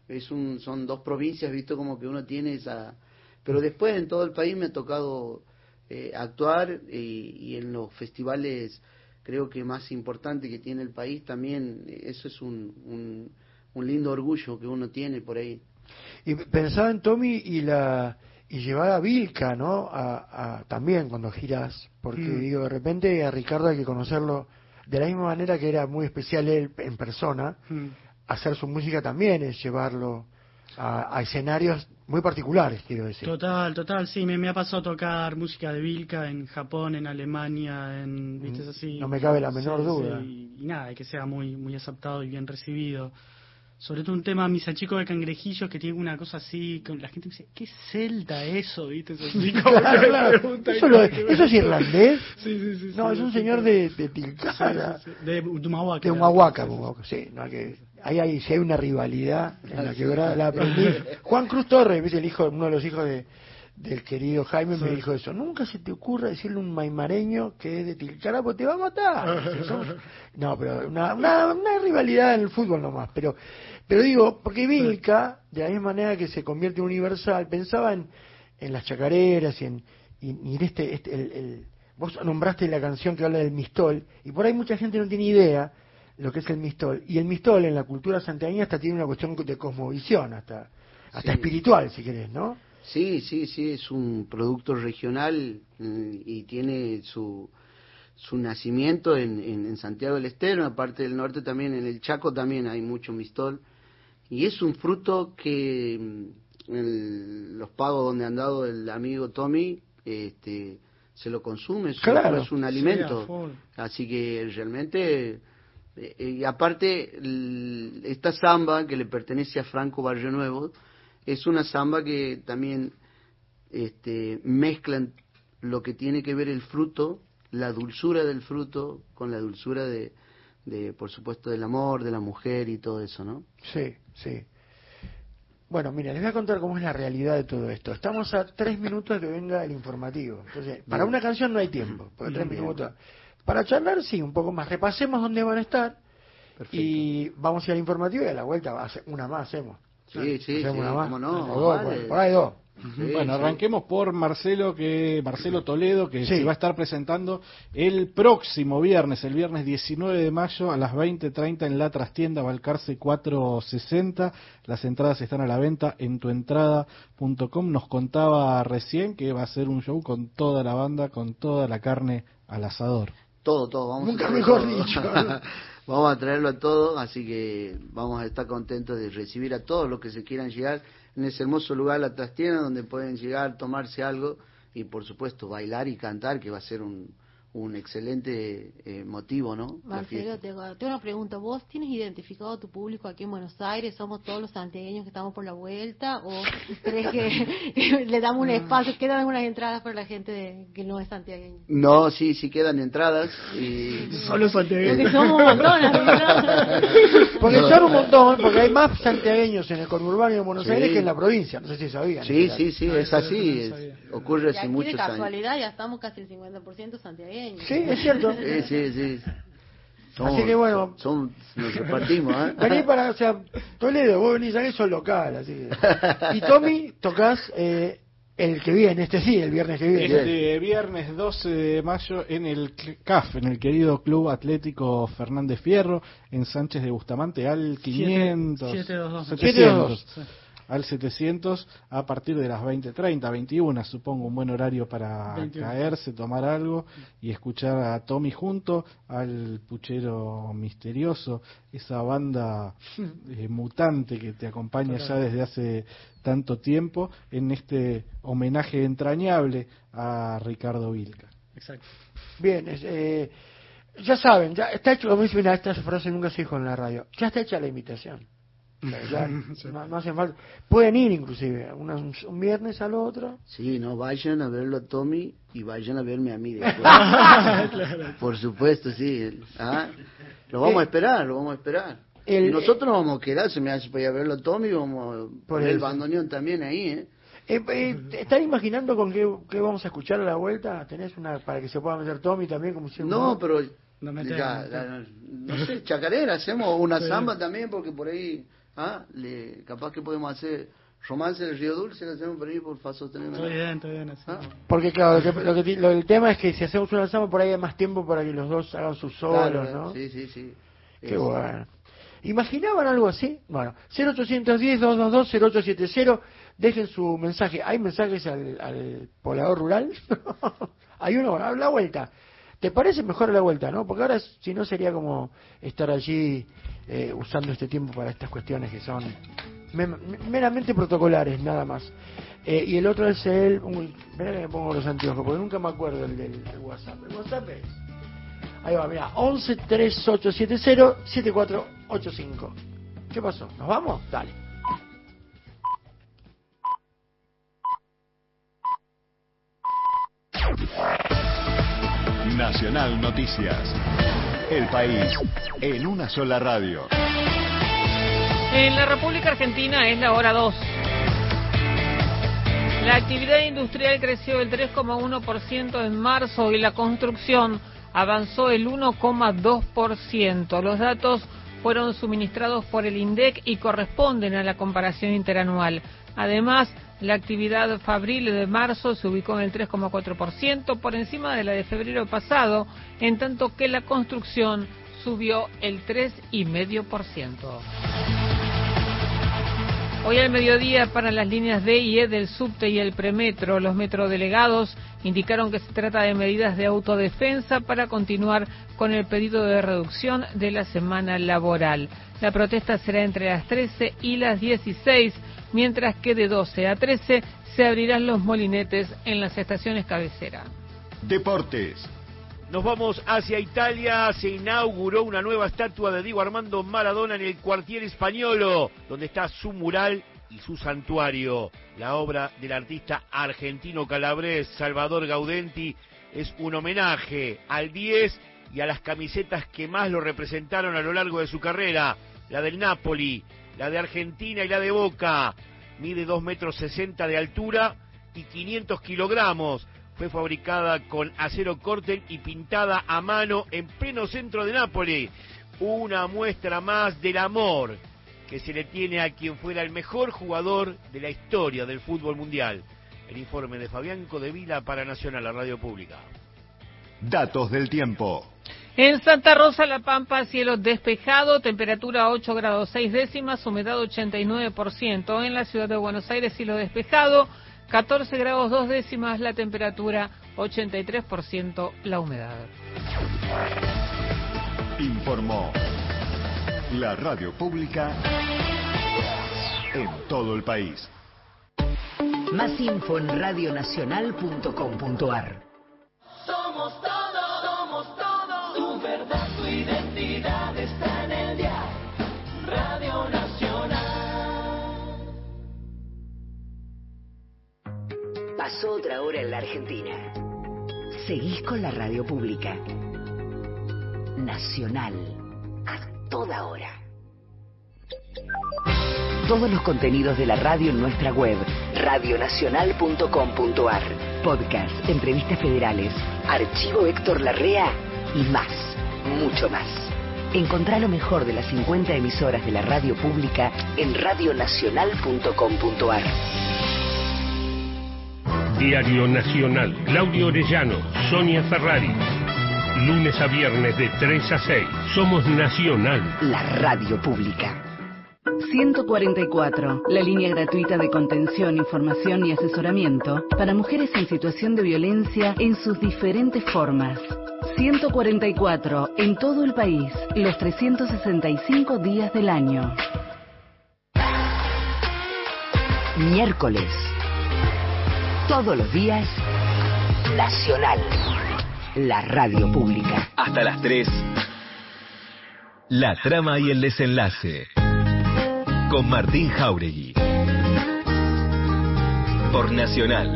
Es un, son dos provincias, visto como que uno tiene esa... Pero después en todo el país me ha tocado eh, actuar y, en los festivales creo que más importante que tiene el país también eso es un, un, un lindo orgullo que uno tiene por ahí. Y pensaba en Tommy y la y llevar a Vilca, ¿no? A, a- también cuando giras, porque Mm. digo, de repente a Ricardo hay que conocerlo de la misma manera que era muy especial él en persona, Mm. hacer su música también es llevarlo a, a escenarios muy particulares, quiero decir. Total, total, sí, me, me ha pasado a tocar música de Vilca en Japón, en Alemania, en, viste, es así. Mm, no me cabe la menor Sí, duda. sí, y nada, que sea muy muy aceptado y bien recibido. Sobre todo un tema, mis achicos de cangrejillos, que tiene una cosa así, con la gente dice, ¿qué celta eso? ¿Viste? Es así <laughs> Claro, que Eso, lo- que- ¿Eso es irlandés? <laughs> Sí, sí, sí. No, es un señor de, de Tilcara. De Humahuaca. De Humahuaca, sí, no hay que ahí hay, si hay una rivalidad en la quebrada, la aprendí. <laughs> Juan Cruz Torres, ¿viste? el hijo, uno de los hijos de, del querido Jaime, me dijo eso. Nunca se te ocurra decirle a un maimareño que es de Tilcara, porque te va a matar. <laughs> No, pero una, una, una rivalidad en el fútbol nomás. Pero, pero digo, porque Vilca, de la misma manera que se convierte en universal, pensaba en, en las chacareras y en, y, y en este, este el, el- vos nombraste la canción que habla del mistol, y por ahí mucha gente no tiene idea lo que es el mistol. Y el mistol en la cultura santiagueña hasta tiene una cuestión de cosmovisión, hasta, hasta Sí. espiritual, si querés, ¿no? Sí, sí, sí, es un producto regional eh, y tiene su, su nacimiento en, en, en Santiago del Estero, en la parte del norte también, en el Chaco también hay mucho mistol. Y es un fruto que mm, los pagos donde ha andado el amigo Tommy, este, se lo consume, es, un- Claro. es un alimento. Así que realmente, eh, y aparte, el- esta samba que le pertenece a Franco Barrio Nuevo, es una samba que también este, mezclan lo que tiene que ver el fruto, la dulzura del fruto, con la dulzura de, de, por supuesto, del amor, de la mujer y todo eso, ¿no? Sí, sí. Bueno, mira, les voy a contar cómo es la realidad de todo esto. Estamos a tres minutos de que venga el informativo. Entonces, para Bien. una canción no hay tiempo, porque tres Bien. minutos. Para charlar, sí, un poco más. Repasemos dónde van a estar Perfecto. y vamos a ir al informativo y a la vuelta una más hacemos. Sí, sí, sí, Hacemos una más. cómo no, O dos, vale. por, por ahí dos. Sí, bueno, sí. arranquemos por Marcelo que Marcelo Toledo que Sí. se va a estar presentando el próximo viernes, el viernes 19 de mayo a las 20:30 en la trastienda Balcarce 460. Las entradas están a la venta en tuentrada.com. Nos contaba recién que va a ser un show con toda la banda, con toda la carne al asador. Todo, todo, vamos Nunca a mejor todo. dicho. <laughs> vamos a traerlo a todo, así que vamos a estar contentos de recibir a todos los que se quieran llegar en ese hermoso lugar, la trastienda, donde pueden llegar, tomarse algo y por supuesto bailar y cantar, que va a ser un, un excelente eh, motivo, ¿no? Marcelo, tengo, tengo una pregunta. ¿Vos tienes identificado a tu público aquí en Buenos Aires? ¿Somos todos los santiagueños que estamos por la vuelta? ¿O <laughs> crees que <laughs> le damos un espacio? ¿Quedan algunas entradas para la gente de- que no es santiagueña? No, sí, sí quedan entradas y <laughs> Solo santiagueños. Porque somos un montón, ¿no? Porque son un montón, porque hay más santiagueños en el conurbano de Buenos Sí. Aires que en la provincia. No sé si sabían. sí, sí, sí, es así, no es- sabía. ocurre Y hace aquí de muchos años. casualidad ya estamos casi el 50% santiagueños. Sí, es cierto. Sí, sí, sí. Así que bueno. son- nos repartimos, ¿eh? Vení para, o sea, Toledo, vos venís a eso local, así que. Y Tommy, tocas eh, el que viene, este sí, el viernes que viene. Este viernes 12 de mayo en el CAF, en el querido Club Atlético Fernández Fierro, en Sánchez de Bustamante, al 500, 722. 700, al 700 a partir de las 20.30, 21, supongo un buen horario para 21. caerse, tomar algo y escuchar a Tommy junto al Puchero Misterioso, esa banda <laughs> eh, mutante que te acompaña ya desde hace tanto tiempo en este homenaje entrañable a Ricardo Vilca. Exacto. Bien, eh, ya saben, ya está hecho, como dice una esta frase nunca se dijo en la radio, ya está hecha la invitación. Ya, <laughs> no, no hace falta. Pueden ir inclusive, una- un, un viernes al otro. Sí, no, vayan a verlo a Tommy y vayan a verme a mí después. <laughs> Por supuesto, sí. ¿Ah? Lo vamos a esperar, lo vamos a esperar. El- y nosotros nos vamos a quedar, se me hace para ir a verlo a Tommy, vamos a Por el eso. bandoneón también ahí, ¿eh? Eh, eh, ¿Están imaginando con qué, qué vamos a escuchar a la vuelta? ¿Tenés una para que se pueda meter Tommy también como hicieron? No, pero No meter, ya, no meter. ya, no sé, chacarera, hacemos una Sí. samba también, porque por ahí, ah, le, capaz que podemos hacer romance del Río Dulce, lo hacemos por ahí por fa sostenerme. Está bien, está bien. Así. Ah, Porque claro, lo que, lo que ti- lo- el tema es que si hacemos una samba por ahí hay más tiempo para que los dos hagan sus solos, claro, ¿no? Sí, sí, sí. Qué Es- bueno. ¿Imaginaban algo así? Bueno, 0810-222-0870, dejen su mensaje. ¿Hay mensajes al, al poblador rural? <laughs> Hay uno, a la vuelta. ¿Te parece mejor la vuelta, no? Porque ahora, si no, sería como estar allí eh, usando este tiempo para estas cuestiones que son me- meramente protocolares, nada más. Eh, y el otro es el... Uy, espera que me pongo los anteojos, porque nunca me acuerdo el del del WhatsApp. El WhatsApp es... Ahí va, mira, 11 3870 7485. ¿Qué pasó? ¿Nos vamos? Dale. Nacional Noticias. El país en una sola radio. En la República Argentina es la hora 2. La actividad industrial creció el 3,1% en marzo y la construcción avanzó el 1,2%. Los datos fueron suministrados por el INDEC y corresponden a la comparación interanual. Además, la actividad fabril de marzo se ubicó en el 3,4% por encima de la de febrero pasado, en tanto que la construcción subió el 3,5%. Hoy al mediodía para las líneas D y E del subte y el premetro, los metrodelegados indicaron que se trata de medidas de autodefensa para continuar con el pedido de reducción de la semana laboral. La protesta será entre las 13 y las 16, mientras que de 12 a 13 se abrirán los molinetes en las estaciones cabecera. Deportes. Nos vamos hacia Italia. Se inauguró una nueva estatua de Diego Armando Maradona en el cuartier españolo, donde está su mural y su santuario. La obra del artista argentino calabrés Salvador Gaudenti es un homenaje al 10 y a las camisetas que más lo representaron a lo largo de su carrera. La del Napoli, la de Argentina y la de Boca. Mide 2 metros 60 de altura y 500 kilogramos fue fabricada con acero corten y pintada a mano en pleno centro de Nápoles. Una muestra más del amor que se le tiene a quien fuera el mejor jugador de la historia del fútbol mundial. El informe de Fabián Codevila para Nacional, la radio pública. Datos del tiempo. En Santa Rosa, La Pampa, cielo despejado, temperatura 8 grados 6 décimas, humedad 89%. En la ciudad de Buenos Aires, cielo despejado, 14 grados 2 décimas la temperatura, 83% la humedad. Informó la radio pública en todo el país. Más info en radionacional.com.ar. Somos. Tu verdad, tu identidad está en el día. Radio Nacional. Pasó otra hora en la Argentina. Seguís con la radio pública. Nacional. A toda hora. Todos los contenidos de la radio en nuestra web, radionacional.com.ar. Podcast, entrevistas federales, archivo Héctor Larrea y más, mucho más. Encontrá lo mejor de las 50 emisoras de la radio pública en radionacional.com.ar. Diario Nacional. Claudio Orellano, Sonia Ferrari. Lunes a viernes de 3 a 6. Somos Nacional. La radio pública. 144, la línea gratuita de contención, información y asesoramiento para mujeres en situación de violencia en sus diferentes formas. 144, en todo el país, los 365 días del año. Miércoles. Todos los días, Nacional. La radio pública. Hasta las 3. La trama y el desenlace. Con Martín Jauregui. Por Nacional.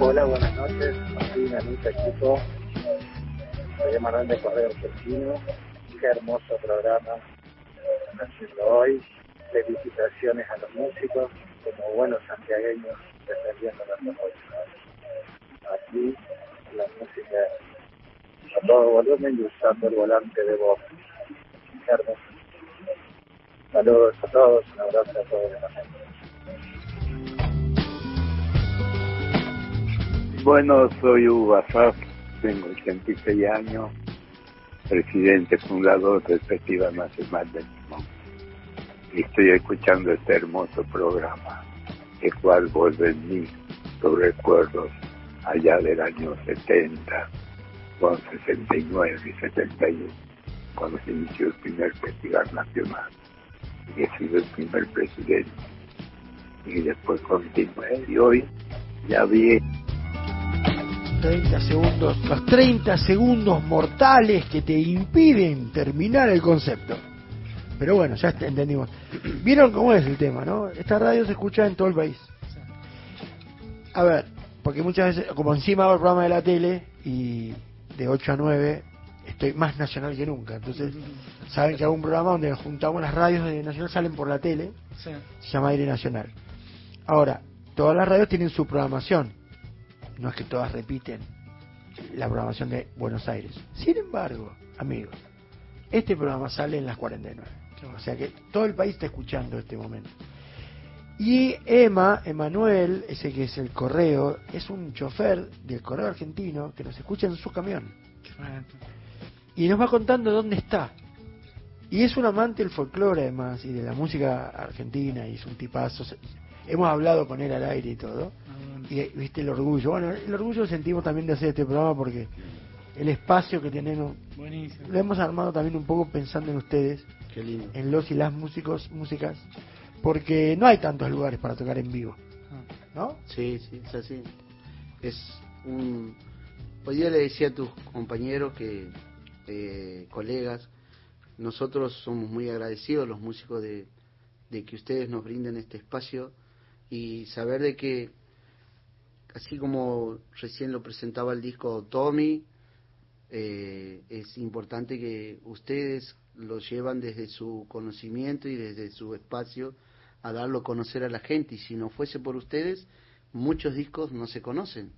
Hola, buenas noches. Martín, Anita, equipo. Soy Manuel de Correo Argentino. Qué hermoso programa haciendo hoy. Felicitaciones a los músicos, como buenos santiagueños, defendiendo la música. Aquí, la música a todo volumen y usando el volante de voz. Saludos a todos, un abrazo a todos. Bueno, soy Hugo Azaf, tengo 86 años, presidente fundador del Festival Nacional del Limón. Y estoy escuchando este hermoso programa, el cual vuelve en mí los recuerdos allá del año 70, con 69 y 71, cuando se inició el primer Festival Nacional. Y he sido el primer presidente. Y después continué. Y hoy ya vi 30 segundos, los 30 segundos mortales que te impiden terminar el concepto. Pero bueno, ya entendimos. ¿Vieron cómo es el tema, no? Esta radio se escucha en todo el país. A ver, porque muchas veces, como encima va el programa de la tele y, de 8 a 9 estoy más nacional que nunca. Entonces, <laughs> saben que hago un programa donde juntamos las radios de Nacional, salen por la tele, Sí. se llama Aire Nacional. Ahora, todas las radios tienen su programación. No es que todas repiten la programación de Buenos Aires. Sin embargo, amigos, este programa sale en las 49. O sea que todo el país está escuchando este momento. Y Emma, Emanuel, ese que es el correo, es un chofer del correo argentino que nos escucha en su camión. Y nos va contando dónde está. Y es un amante del folclore además y de la música argentina y es un tipazo. Hemos hablado con él al aire y todo. Y viste el orgullo. Bueno, el orgullo sentimos también de hacer este programa porque el espacio que tenemos Buenísimo. lo hemos armado también un poco pensando en ustedes, Qué lindo. en los y las músicos, músicas, porque no hay tantos lugares para tocar en vivo. ¿No? Sí, sí, es así. Es un... Hoy día le decía a tus compañeros que, eh, colegas, nosotros somos muy agradecidos los músicos de, de que ustedes nos brinden este espacio y saber de que, así como recién lo presentaba el disco Tommy, eh, es importante que ustedes lo llevan desde su conocimiento y desde su espacio a darlo a conocer a la gente y si no fuese por ustedes muchos discos no se conocen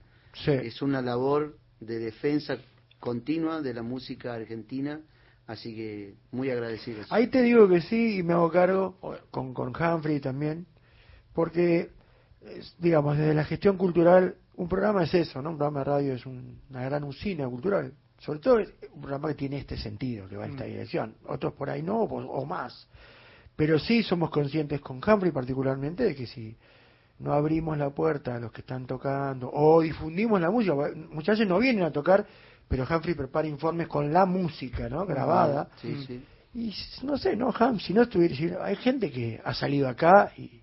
Sí. es una labor de defensa continua de la música argentina así que muy agradecidos Ahí te digo que sí y me hago cargo con, con Humphrey también, porque, digamos, desde la gestión cultural, un programa es eso, ¿no? Un programa de radio es un- una gran usina cultural. Sobre todo es un programa que tiene este sentido, que va en esta dirección. Otros por ahí no, o, o más. Pero sí somos conscientes con Humphrey particularmente de que si no abrimos la puerta a los que están tocando o difundimos la música, muchas veces no vienen a tocar, pero Humphrey prepara informes con la música, ¿no? Grabada. sí sí Y no sé, no, Ham, si no estuviera, si- hay gente que ha salido acá y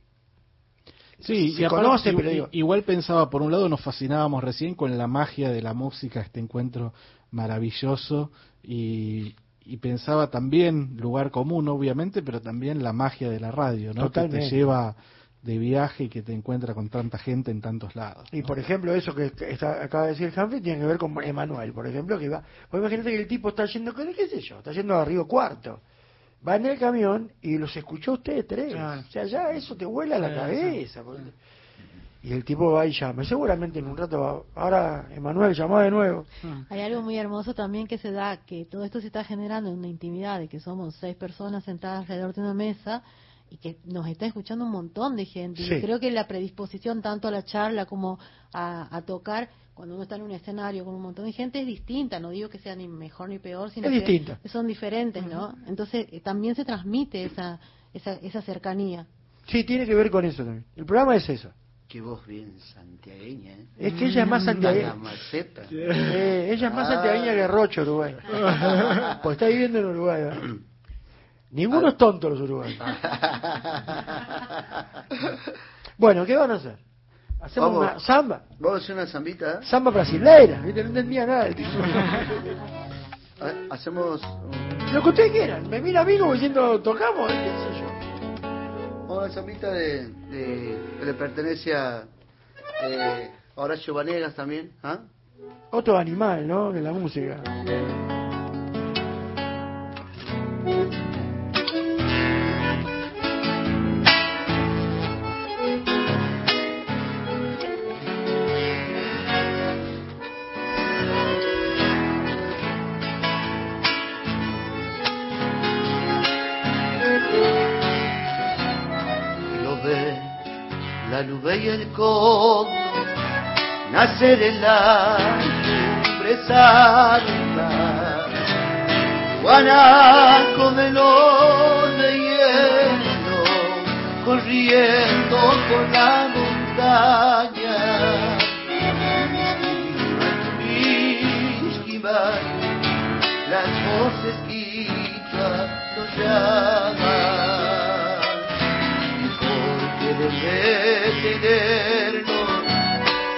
Sí, se y aparte, conoce, i- pero digo, igual pensaba, por un lado nos fascinábamos recién con la magia de la música, este encuentro maravilloso, y, y pensaba también, lugar común obviamente, pero también la magia de la radio, ¿no? Que te lleva de viaje y que te encuentra con tanta gente en tantos lados. y por ejemplo, eso que está, acaba de decir Humphrey tiene que ver con Emanuel, por ejemplo, que va, pues imagínate que el tipo está yendo, ¿qué qué sé yo? Está yendo a Río Cuarto. Va en el camión y los escuchó a ustedes tres. Claro. O sea, ya eso te vuela la Sí, cabeza. porque- Y el tipo va y llama. Seguramente en un rato va. Ahora Emanuel llamó de nuevo. Hay algo muy hermoso también que se da, que todo esto se está generando en una intimidad de que somos seis personas sentadas alrededor de una mesa y que nos está escuchando un montón de gente. Sí. Y creo que la predisposición tanto a la charla como a, a tocar, cuando uno está en un escenario con un montón de gente, es distinta. No digo que sea ni mejor ni peor, sino Es que distinta. son diferentes, ¿no? Entonces eh, también se transmite esa, esa, esa cercanía. Sí, tiene que ver con eso también. El programa es eso. Qué voz bien santiagueña ¿eh? Es que ella es más santiagueña. la maceta Eh, ella es más Ah. santiagueña que Rocho, Uruguay. <laughs> pues está viviendo en Uruguay. ¿verdad? Ninguno es tonto los uruguayos. <laughs> bueno, ¿qué van a hacer? Hacemos Vamos. una samba. vamos a hacer una zambita ¿eh? Samba brasileira. ¿viste? No entendía <laughs> nada el tipo. Hacemos Lo que ustedes quieran. Me mira a mí como diciendo, tocamos, qué sé yo. Una zambita de, de- que le pertenece a eh, Horacio Vanegas también ¿ah? Otro animal, ¿no? De la música. La nube y el coco nacer en la presa guanaco melón de hielo corriendo por la montaña. Las voces nos llaman tenerlo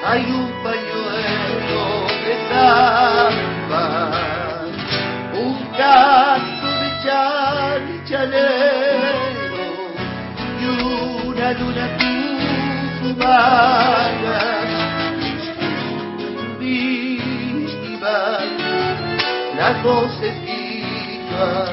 hay un pañuelo de samba, un canto de chalchalero y una luna tucumana. Bisquival, las voces guiando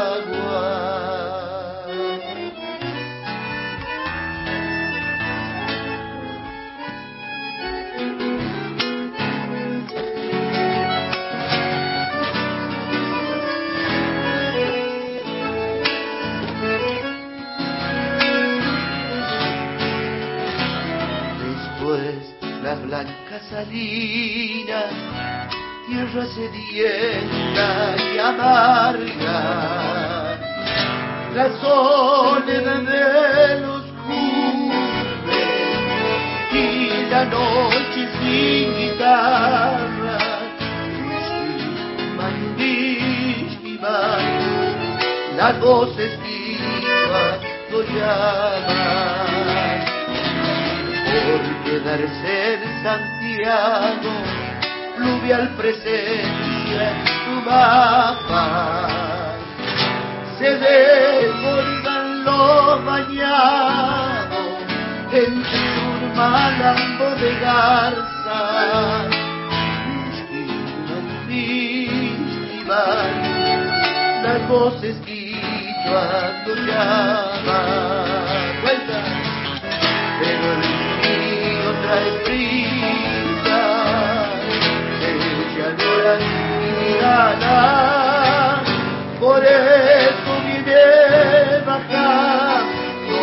salinas, tierra sedienta y amarga, la soledad de los cumbres y la noche sin guitarra. Las voces vivas lo llaman por quedarse Santiago, fluvial presencia en tu mapa. Se desbordan los bañados entre un malambo de garza. Las voces guiando llaman. Vuelta pero el río trae prisa, y gana, por eso viene bajando,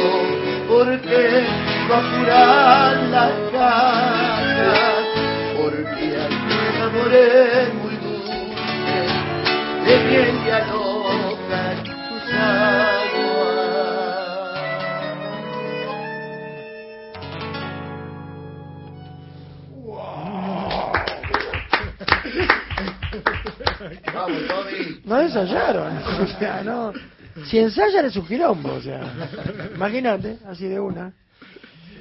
porque va a curar las ganas, porque hay amores muy dulces, de miel y alojan No ensayaron. <laughs> O sea, no. Si ensayan es un quilombo, o sea. Imagínate, así de una.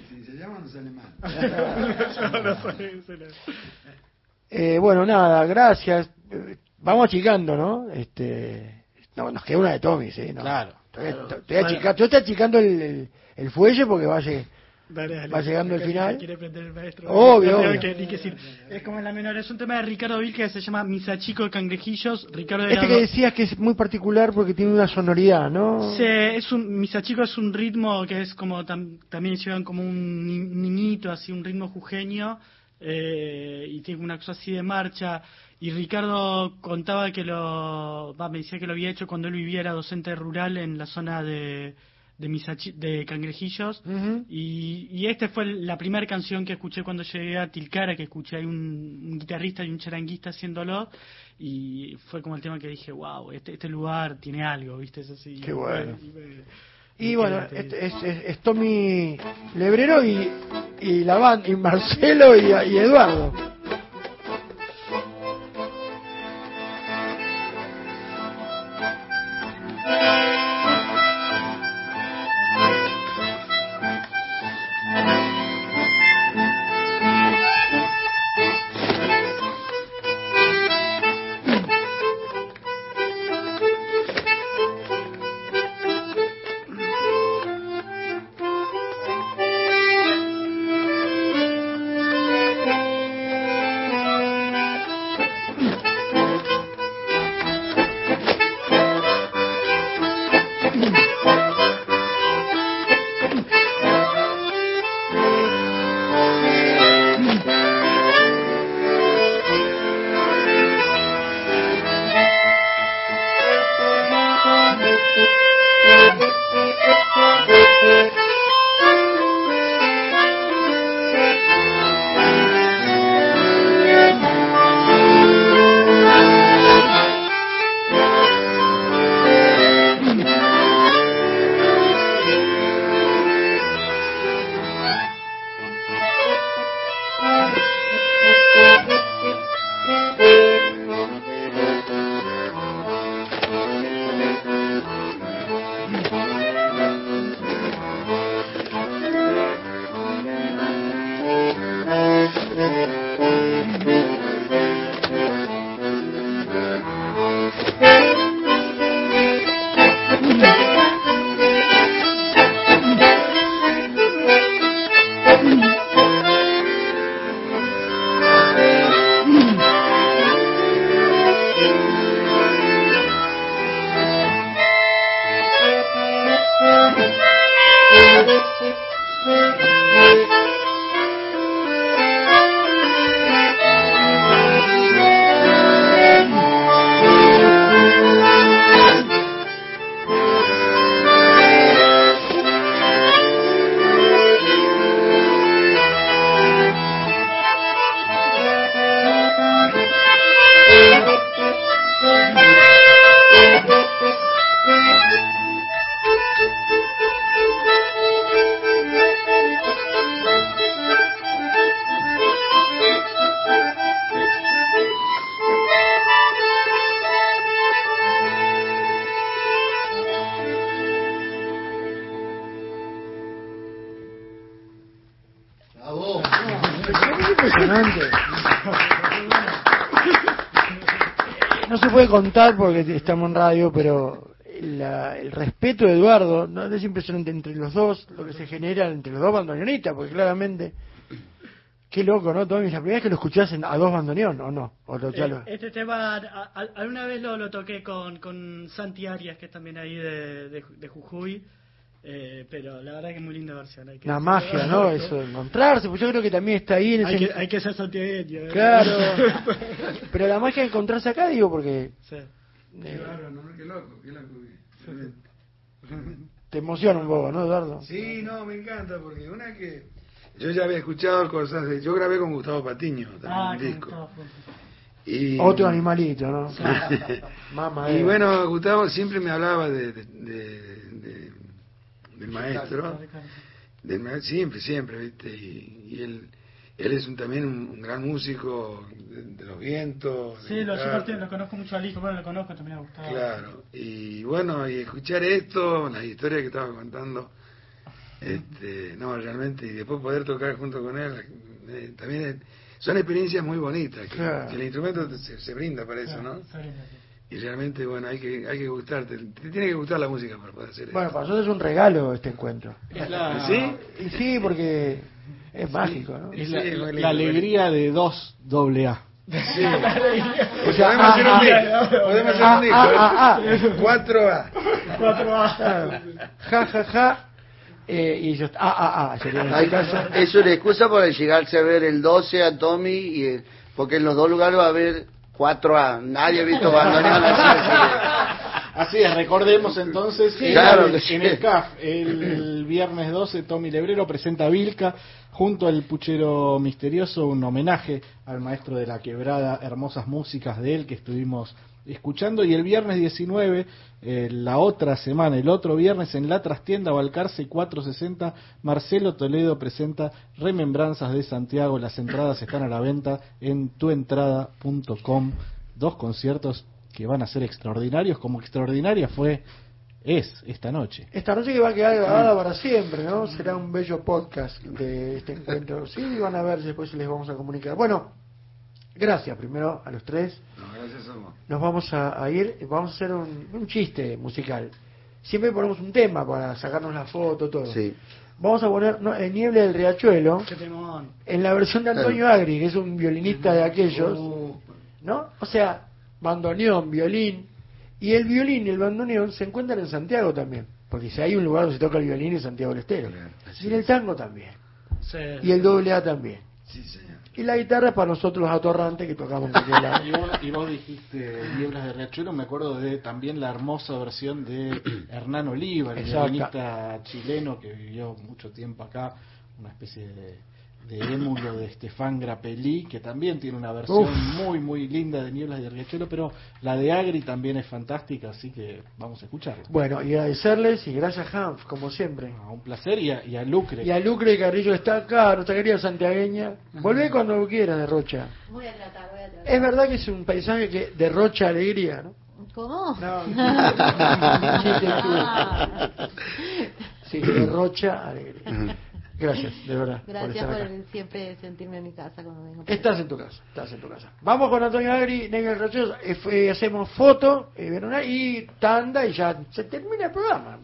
Si se llama no sale mal. <laughs> <laughs> Eh, bueno, nada, gracias. Vamos achicando, ¿no? Este, no, nos queda una de Tommy, sí, ¿no? Claro. Estoy, Claro. estoy achica- yo estoy achicando el, el, el fuelle porque va, a lleg- Dale, dale. va llegando el final. quiere el maestro. Obvio, obvio. que- que decir. Es como en la menor, es un tema de Ricardo Vil que se llama Misachico de Cangrejillos. Ricardo Este que decías que es muy particular porque tiene una sonoridad, ¿no? Sí, es un, Misachico es un ritmo que es como tam- también llevan como un ni- niñito, así un ritmo jujeño eh, y tiene una cosa así de marcha. Y Ricardo contaba que lo, va, me decía que lo había hecho cuando él vivía era docente rural en la zona de de, Misachi- de Cangrejillos y, y esta fue la primera canción que escuché cuando llegué a Tilcara, que escuché ahí un, un guitarrista y un charanguista haciéndolo y fue como el tema que dije, wow, este, este lugar tiene algo, ¿viste? Es así. Qué bueno. Y me- Y me bueno, este es, es- es Tommy Lebrero y, y la banda, y Marcelo y, y Eduardo. Contar porque estamos en radio, pero la- el respeto de Eduardo ¿no? es impresionante entre los dos, lo que se genera entre los dos bandoneonistas, porque claramente, qué loco, ¿no? Tommy, la primera vez que lo escuchás en- a dos bandoneón, ¿o no? ¿O lo- ya lo- Eh, Este tema, a- a- alguna vez lo, lo toqué con, con Santi Arias, que es también ahí de, de, de Jujuy, eh, pero la verdad que es muy linda versión. Hay que Una magia, ¿no? <laughs> Eso de encontrarse, pues yo creo que también está ahí en Hay ese... que, hay que ser santiagueño. ¿eh? Claro. <laughs> Pero la magia de encontrarse acá, digo, porque Sí. Qué bárbaro, ¿no? Qué loco, qué loco. <laughs> te emociona un poco, ¿no, Eduardo? Sí, no, me encanta porque una que yo ya había escuchado cosas de yo grabé con Gustavo Patiño también Ah, un disco. Gustavo. Y, Otro animalito, ¿no? Mamá, y eh. bueno, Gustavo siempre me hablaba de, de- de- de- del maestro, del ma- siempre, siempre, ¿viste? Y, y él, él es un- también un, un gran músico de, de los vientos. Sí, lo, yo lo conozco mucho al hijo, bueno, lo conozco también a Gustavo. Claro, y bueno, y escuchar esto, las historias que estaba contando, este, no, realmente, y después poder tocar junto con él, eh, también es- son experiencias muy bonitas, que, Claro. que el instrumento se, se brinda para eso, ¿no? Y realmente, bueno, hay que, hay que gustarte, te tiene que gustar la música para poder hacer Bueno, para nosotros es un regalo este encuentro. La- ¿Sí? Y sí, porque es mágico, ¿no? Es la, Sí, alegría de dos doble A. Sí. <laughs> O sea, podemos hacer un ah, disco, ah, podemos hacer ah, un disco, ah, ¿eh? ah, ah. 4A. Claro. Ja, ja, ja. Eh, y yo, ah, ah, ah, sería en es una excusa para llegarse a ver el 12 a Tommy, y, eh, porque en los dos lugares va a haber 4A. Nadie ha visto bandoneón así. Así es, recordemos entonces en, el, que en el CAF, el viernes 12, Tommy Lebrero presenta a Vilca junto al Puchero Misterioso, un homenaje al maestro de la quebrada, hermosas músicas de él que estuvimos escuchando. Y el viernes 19, eh, la otra semana, el otro viernes, en la trastienda Balcarce 460, Marcelo Toledo presenta Remembranzas de Santiago. Las entradas están a la venta en tuentrada.com. Dos conciertos que van a ser extraordinarios, como extraordinaria fue, es esta noche. Esta noche que va a quedar grabada para siempre, ¿no? Será un bello podcast de este encuentro. Sí, van a ver, después les vamos a comunicar. Bueno, gracias primero a los tres. No, gracias a vos. Nos vamos a, a ir, vamos a hacer un, un chiste musical. Siempre ponemos un tema para sacarnos la foto, todo. Sí. Vamos a poner no, el Niebla del Riachuelo en la versión de Antonio Agri, que es un violinista de aquellos, ¿no? O sea, bandoneón, violín, y el violín y el bandoneón se encuentran en Santiago también, porque si hay un lugar donde se toca el violín es Santiago del Estero, y en el tango también, Sí. y el doble A también, Sí, señor. y la guitarra es para nosotros los atorrantes que tocamos. Y vos, y vos dijiste Nieblas de Riachuelo, me acuerdo de también la hermosa versión de Hernán Oliva, el violinista chileno que vivió mucho tiempo acá, una especie de, de émulo de Estefan Grappelli, que también tiene una versión Uf. muy, muy linda de Nieblas de Riachuelo, pero la de Agri también es fantástica, así que vamos a escucharla. Bueno, y agradecerles y gracias Hanf, como siempre. A un placer y a, y a Lucre. Y a Lucre y Carrillo está acá, nuestra querida santiagueña. Volvé cuando quieras, derrocha. Voy a tratar, voy a tratar. Es verdad que es un paisaje que derrocha alegría, ¿no? ¿Cómo? No, <laughs> chiste Ah. Sí, derrocha alegría. Gracias, de verdad. Gracias por siempre sentirme en mi casa cuando vengo. Estás en tu casa, estás en tu casa. Vamos con Antonio Agri, Negro Rochoso, eh, hacemos foto eh, Verona, y tanda y ya se termina el programa.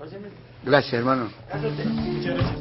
Gracias, hermano. Gracias a usted. Muchas gracias.